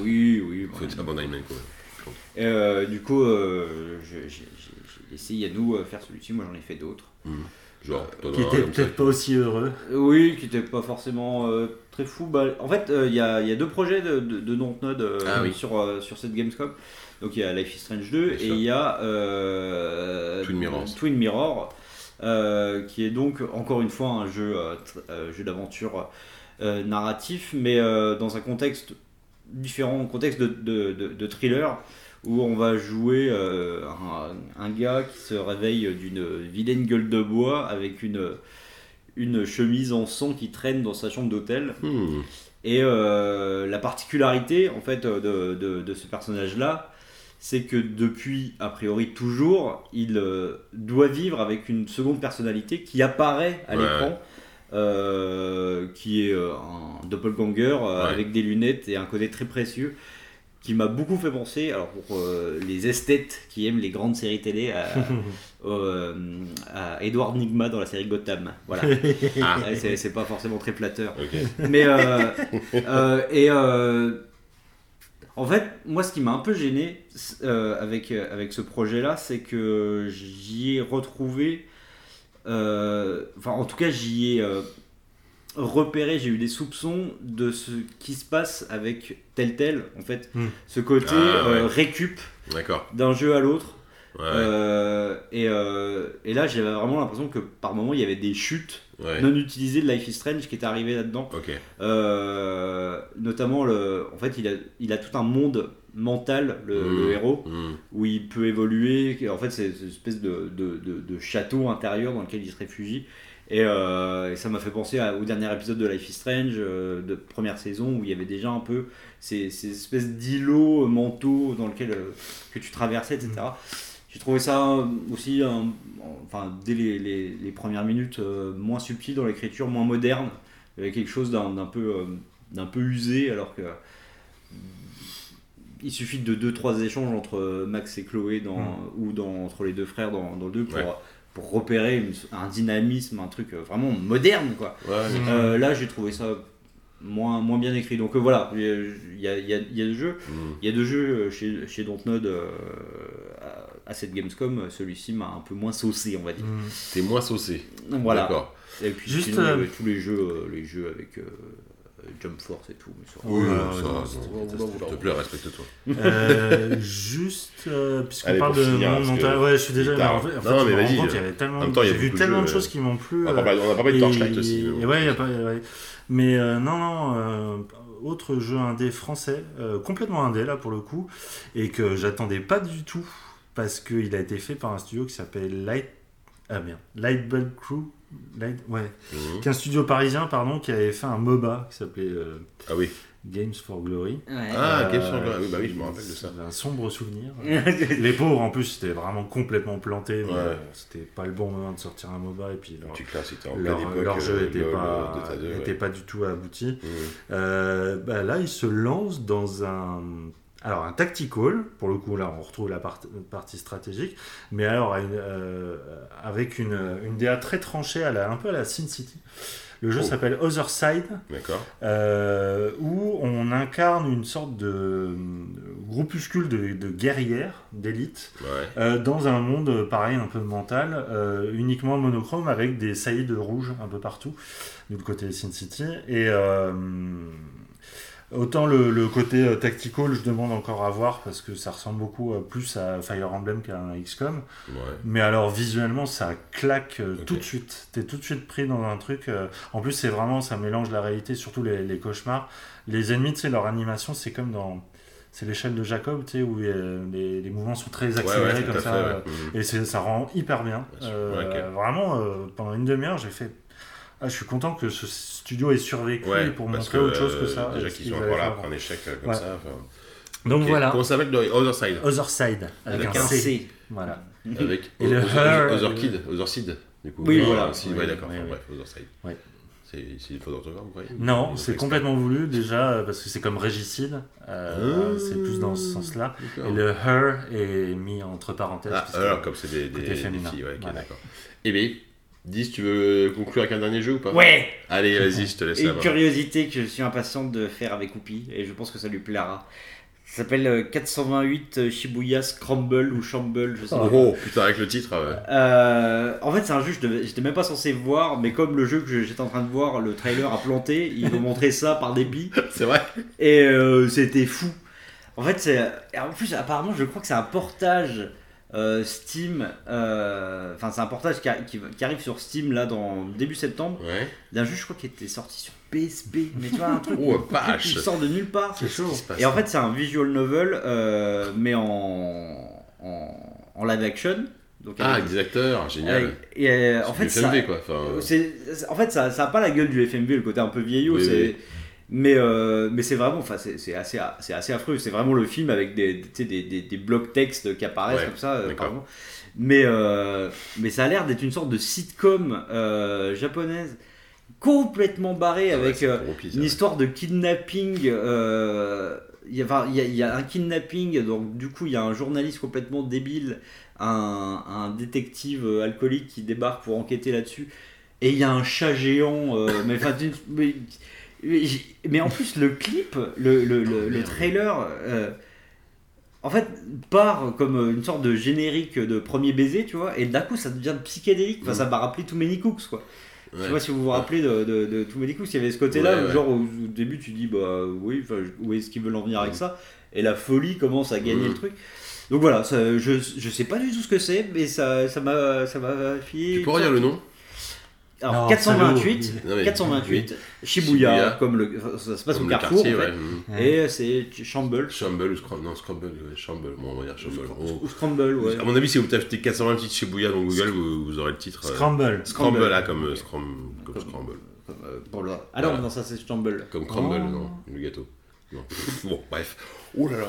Oui, oui. Faut Bandai Namco. Et, euh, du coup, euh, j'ai nous euh, faire celui-ci, moi j'en ai fait d'autres. Genre, toi, Qui était peut-être pas aussi heureux. Euh, Oui, qui n'était pas forcément euh, très fou. Bah, en fait, euh, il y, a, il y a deux projets de, de, de Dontnod euh, Ah oui. sur, euh, sur cette Gamescom. Donc il y a Life is Strange 2 Bien et il y a euh, Twin Mirror, euh, qui est donc encore une fois un jeu, euh, euh, d'aventure euh, narratif, mais euh, dans un contexte différent, un contexte de, thriller où on va jouer euh, un, un gars qui se réveille d'une vilaine gueule de bois avec une, une chemise en sang qui traîne dans sa chambre d'hôtel. Hmm. Et euh, la particularité en fait de, de- de ce personnage-là, c'est que depuis, a priori toujours, il euh, doit vivre avec une seconde personnalité qui apparaît à Ouais. l'écran, euh, qui est euh, un doppelganger euh, Ouais. avec des lunettes et un côté très précieux, qui m'a beaucoup fait penser, alors pour euh, les esthètes qui aiment les grandes séries télé, à, euh, à Edward Nigma dans la série Gotham. Voilà. Ah, Ouais, c'est pas forcément très flatteur. ok. Mais euh, euh, et euh, en fait, moi, ce qui m'a un peu gêné euh, avec euh, avec ce projet-là, c'est que j'y ai retrouvé, euh, enfin, en tout cas, j'y ai euh, repéré, j'ai eu des soupçons de ce qui se passe avec tel tel, en fait, Hmm. ce côté Ah, ouais. euh, récup d'un jeu à l'autre. Ouais, Euh, et, euh, et là, j'avais vraiment l'impression que par moment, il y avait des chutes ouais. non utilisées de Life is Strange qui étaient arrivées là-dedans. Euh, notamment, le, en fait, il a, il a tout un monde mental, le, Mm. le héros, Hmm. où il peut évoluer. En fait, c'est c'est une espèce de, de, de- de château intérieur dans lequel il se réfugie. Et, euh, et ça m'a fait penser à- au dernier épisode de Life is Strange, euh, de première saison, où il y avait déjà un peu ces, ces espèces d'îlots mentaux dans lesquels euh, que tu traversais, etc. J'ai trouvé ça aussi, euh, enfin, dès les, les- les premières minutes, euh, moins subtil dans l'écriture, moins moderne. Il y avait quelque chose d'un d'un peu, euh, d'un peu usé, alors que il suffit de 2-3 échanges entre Max et Chloé dans, ou dans, entre les deux frères dans, dans le 2 pour, Ouais. Pour repérer une- un dynamisme, un truc euh, vraiment moderne. Quoi. Ouais, Mm. Euh, là, j'ai trouvé ça moins, moins bien écrit. Donc euh, voilà, il y a, il y a, il y a- il y a deux jeux. Il y a deux jeux euh, chez, chez Dontnod euh, à, à cette Gamescom. Celui-ci m'a un peu moins saucé, on va dire. Mm. T'es moins saucé. Voilà. D'accord. Et puis Juste, sinon, il y euh, avait tous les jeux, euh, les jeux avec euh, Jump Force et tout. mais ça- Oui, ça, non, s'il te plaît, respecte-toi. Euh, juste, euh, puisqu'on Allez, parle de finir, mental, que ouais, je suis déjà. en fait, en fait, Non, mais vas-y, compte euh, qu'il y avait tellement, en même temps, il y a j'ai vu tellement de choses qui m'ont plu. On euh, n'a pas, on a pas parlé de Torchlight aussi. mais ouais, y a pas, ouais. Mais euh, non, non, euh, autre jeu indé français, euh, complètement indé là pour le coup, et que j'attendais pas du tout parce qu'il a été fait par un studio qui s'appelle Light. Ah merde, Lightbulb Crew. Light, ouais, Mhm. qui est un studio parisien, pardon, qui avait fait un MOBA qui s'appelait euh, Ah oui. Games for Glory. Ouais. Ah, Euh, Games for Glory. Oui, bah oui, je me rappelle de ça. c'est Un sombre souvenir. Les pauvres, en plus, c'était vraiment complètement planté. Ouais. euh, c'était pas le bon moment de sortir un MOBA. Et puis leur, Tu classes, c'était en pleine leur, époque. leur jeu était LOL, pas, Dota 2, ouais. était pas du tout abouti. Mhm. Euh, bah là, il se lance dans un. Alors, un tactical, pour le coup, là, on retrouve la part- partie stratégique, mais alors euh, avec une, une DA très tranchée, à la, un peu à la Sin City. Le jeu Oh. s'appelle Other Side, euh, où on incarne une sorte de groupuscule de, de guerrières, d'élite, Ouais. euh, dans un monde pareil, un peu mental, uniquement monochrome avec des saillies de rouge un peu partout, du côté Sin City. Et autant le, le côté euh, tactical, je demande encore à voir parce que ça ressemble beaucoup euh, plus à Fire Emblem qu'à un XCOM. Ouais. Mais alors visuellement, ça claque euh, tout de suite. T'es tout de suite pris dans un truc. euh, En plus, c'est vraiment, ça mélange la réalité, surtout les, les cauchemars. Les ennemis, tu sais, leur animation, c'est comme dans. C'est l'échelle de Jacob, tu sais, où les, les mouvements sont très accélérés ouais, comme ça. fait. Mhm. Et ça rend hyper bien. Vraiment, pendant une demi-heure, j'ai fait. Ah, je suis content que ce studio ait survécu Ouais, pour montrer que, autre chose que euh, ça. Déjà et qu'ils sont encore là après un échec euh, comme Ouais. ça. enfin. Donc Ok. voilà, Comment ça s'appelle le Other Side Other Side, avec, Avec un, C. C. Voilà. Avec Et le Other- Her, Other Kid, Other Seed, du coup. Oui, Ah, voilà. si, Oui, ouais, d'accord. enfin. Bref, Other Side. Ouais. C'est une faute d'orthographe, vous croyez? Non, c'est complètement voulu déjà euh, parce que c'est comme régicide. euh, Ah. c'est plus dans ce sens-là. Et le her est mis entre parenthèses. Ah, alors, comme c'est des, des, des filles, ouais, Voilà. d'accord. Eh bien, dis, tu veux conclure avec un dernier jeu ou pas Ouais Allez, vas-y, je te laisse la Une curiosité que je suis impatient de faire avec Oupi et je pense que ça lui plaira. Ça s'appelle euh, 428 Shibuya Scramble ou Shamble, je sais pas. Oh, putain, avec le titre, euh, Euh, en fait, c'est un jeu que je j'étais même pas censé voir, mais comme le jeu que j'étais en train de voir, le trailer a planté, ils m'ont montré ça par dépit c'est vrai et euh, c'était fou. En fait, c'est. En plus, apparemment, je crois que c'est un portage euh, Steam. euh, Enfin, c'est un portage qui, a- qui- qui arrive sur Steam là dans début septembre Ouais. d'un jeu, je crois, qui était sorti sur PSP. Mais tu vois, un truc, Oh, qui sort de nulle part. C'est chaud. Et en fait, c'est un visual novel, euh, mais en, en, en live action. Donc Ah, avec- des acteurs, génial. et en fait, du ça, FMV, quoi. En fait, ça, ça a pas la gueule du FMV, le côté un peu vieillot. Oui, c'est, oui. Mais, euh, mais c'est vraiment, enfin, c'est, c'est assez, c'est assez affreux. C'est vraiment le film avec des, des, des, des blocs textes qui apparaissent Ouais, comme ça. euh, par. Mais, euh, mais ça a l'air d'être une sorte de sitcom japonaise complètement barrée Ah avec une histoire de kidnapping. Il y, a, y a- y a un kidnapping, donc du coup il y a un journaliste complètement débile, un, un détective alcoolique qui débarque pour enquêter là-dessus, et il y a un chat géant. mais, enfin, mais, en plus le clip, le, le, le- trailer, euh, en fait part comme euh, une sorte de générique de premier baiser, tu vois, et d'un coup ça devient psychédélique. Enfin, ça m'a rappelé tous Many Cooks, quoi. Je sais Ouais. pas si vous vous rappelez de, de, de Too Many Cooks, il y avait ce côté-là, Ouais, ouais. genre au, au début tu dis bah oui, où est-ce qu'ils veulent en venir avec ça? Et la folie commence à gagner le truc. Donc voilà, ça- je, je sais pas du tout ce que c'est, mais ça m'a ça m'a fait. Tu peux redire le nom? Alors Non, 428, Non, mais- 428, Shibuya. Shibuya, comme le, ça se passe Comme au le Carrefour. quartier, en fait. ouais. Et euh, c'est Shamble. Shamble ou Scramble Non, Scramble, ouais, Shamble. Bon, on va dire Shamble. On- Ou Scramble, ouais. À mon avis, si vous tapez 428 Shibuya dans Google, vous, vous aurez le titre. euh, Scramble. Scramble, là, comme, euh, Scram- comme Comme- Scramble. Euh, pour le... Ah non, Voilà. non, ça c'est Shamble. Comme Crumble, Oh. non, le gâteau. Non. bon, bref. Oh là là.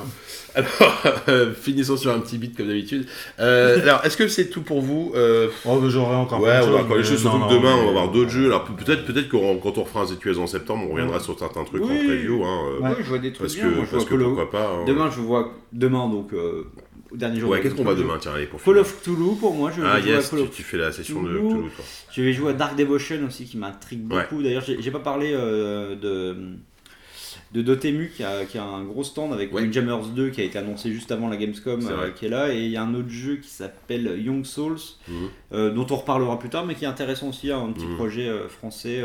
Alors, euh, finissons sur un petit beat comme d'habitude. Euh, alors, est-ce que c'est tout pour vous Euh, Oh, j'aurais encore Ouais, on va encore les choses, surtout non, que demain, on va avoir d'autres jeux. Alors, pe- peut-être peut-être que quand on refera un ZQS en septembre, on reviendra sur certains trucs en Oui. preview. Hein, euh, Ouais. Oui, je vois des trucs Parce bien. que, moi, je parce vois que Call of- pourquoi pas. hein. Demain, je vois demain donc euh, au dernier jour. Ouais, de qu'est-ce qu'on va demain? Tiens, allez, pour Call finir. of Cthulhu pour moi. Je vais Ah, jouer à yes, Call tu, of tu fais la session de Cthulhu. Toi. Je vais jouer à Dark Devotion aussi qui m'intrigue Ouais. beaucoup. D'ailleurs, j'ai j'ai pas parlé euh, de de Dotemu qui a, qui a un gros stand avec Ouais. Windjammers 2 qui a été annoncé juste avant la Gamescom euh, qui est là et il y a un autre jeu qui s'appelle Young Souls Mhm. euh, dont on reparlera plus tard mais qui est intéressant aussi hein, un petit Mhm. projet euh, français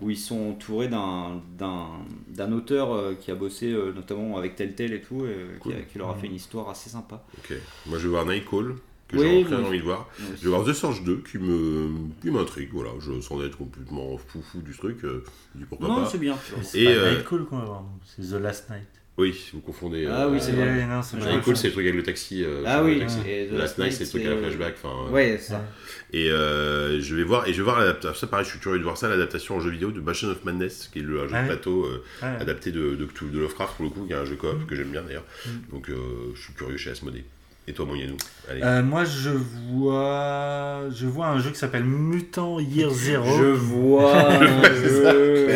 où ils sont entourés d'un auteur qui a bossé notamment avec Telltale et tout et, qui, a- qui leur a fait une histoire assez sympa. Ok. Moi, je vais voir Nightcall, que Oui, j'ai très envie de voir. Je vais voir The Surge 2, qui me qui m'intrigue. Voilà, je sans être complètement fou fou du truc. euh, je dis pourquoi Non, pas. c'est bien. C'est euh, Nightcall qu'on va voir, c'est The Last Night. Oui, vous confondez. Ah oui, c'est vrai. ouais, non, c'est pas Nightcall, ça. c'est le truc avec le taxi. euh, Ah oui, taxi. et The Last Night, Night, c'est le truc à la c'est- flashback. Enfin, euh, Ouais, ça. Et euh, je vais voir, et je vais voir l'adaptation. Ça, pareil, je suis curieux de voir ça, l'adaptation en jeu vidéo de Bastion of Madness, qui est le, un jeu Ah de plateau euh, Ouais. adapté de, de, Lovecraft pour le coup, qui est un jeu coop Mm. que j'aime bien d'ailleurs. Mm. Donc euh, je suis curieux chez Asmodée. Et toi, mon Yannou Allez. Euh, moi, je vois, je vois un jeu qui s'appelle Mutant Year Zero. Je vois un jeu.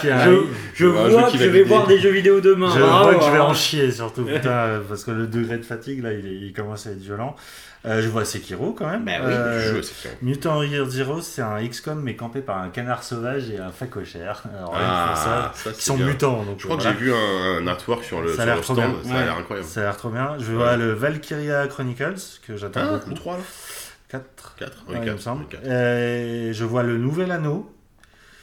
Qui Je, je Un jeu vois que je vais voir des jeux vidéo demain. Je vois que je vais hein. en chier surtout, putain, euh, parce que le degré de fatigue là, il, commence à être violent. Euh, je vois Sekiro quand même. Bah oui, Euh, Je joue à Sekiro. Mutant Year Zero, c'est un XCOM mais campé par un canard sauvage et un facochère. Alors, pour ça, Ah, ça, qui sont bien. mutants. Donc, Je crois voilà. que j'ai vu un, un artwork sur le, Ça a sur l'air le stand, bien. ça a l'air incroyable. Ça a l'air trop bien. Je Ouais. vois le Valkyria Chronicles, que j'attends Ah, beaucoup. le 3 là 4. 4 Ouais, il me semble. Et je vois le nouvel anneau.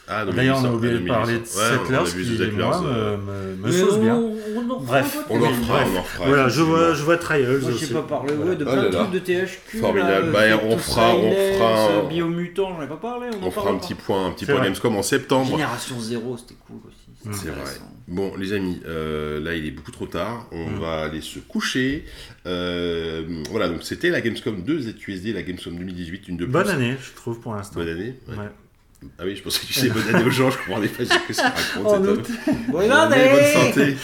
Ah, D'ailleurs, on a 2800, oublié de 2800. parler de Ouais, on Settlers, vu qui, Settlers, moi, euh, me, me, me sauce bien. on- on en Bref, fera On en Bref. on refera. Voilà, je vois, je vois Trials Moi, j'ai pas parlé Voilà. ouais, de Oh plein là de trucs de THQ. Formidable. Là, Bah, on fera- on fera un- Biomutant, j'en ai pas parlé. On, On en fera un petit point, un petit point. Gamescom en septembre. Génération 0, c'était cool aussi. C'est vrai. Bon, les amis, euh, là il est beaucoup trop tard. On Mm. va aller se coucher. Euh, voilà, donc c'était la Gamescom 2 ZQSD, la Gamescom 2018, une de plus. Bonne année, je trouve, pour l'instant. Bonne année. ouais. Ah oui, je pensais que tu disais bonne année aux gens, je comprenais pas ce que ça raconte. Oh, cet non, homme. Bonne Bonne année santé.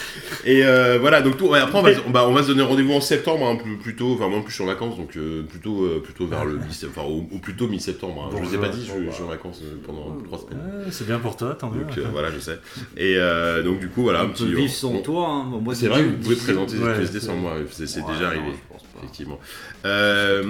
Et euh, voilà, donc tout, après on va, on va, on va se donner rendez-vous en septembre, hein, plus, plutôt, enfin moi en plus je suis en vacances, donc euh, plutôt, euh, plutôt vers le, enfin au, au plus tôt mi-septembre. hein. je vous ai pas dit, je, je suis en vacances euh, pendant trois semaines. Ouais, c'est bien pour toi, tant mieux. Donc euh, voilà, je sais. Et euh, donc du coup voilà, un On petit. vivre sans bon, toi. Hein. Bon, moi, C'est vrai, vous dix- pouvez présenter c'est- sans moi, c'est déjà non, arrivé. je pense. Effectivement. Euh,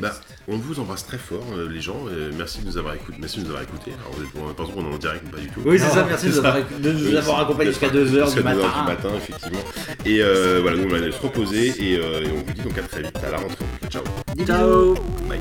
bah, on vous embrasse très fort, euh, les gens. euh, merci de nous avoir écoutés. Merci de nous avoir écoutés. Alors, vous êtes, on pense qu'on est en direct, mais pas du tout. Oui, c'est ça, merci de nous avoir, de nous avoir accompagnés jusqu'à 2h Jusqu'à du 2 heures matin. du matin, effectivement. Et euh, voilà, nous on va aller se reposer et, et on vous dit donc à très vite à la rentrée. Ciao. Ciao Bye.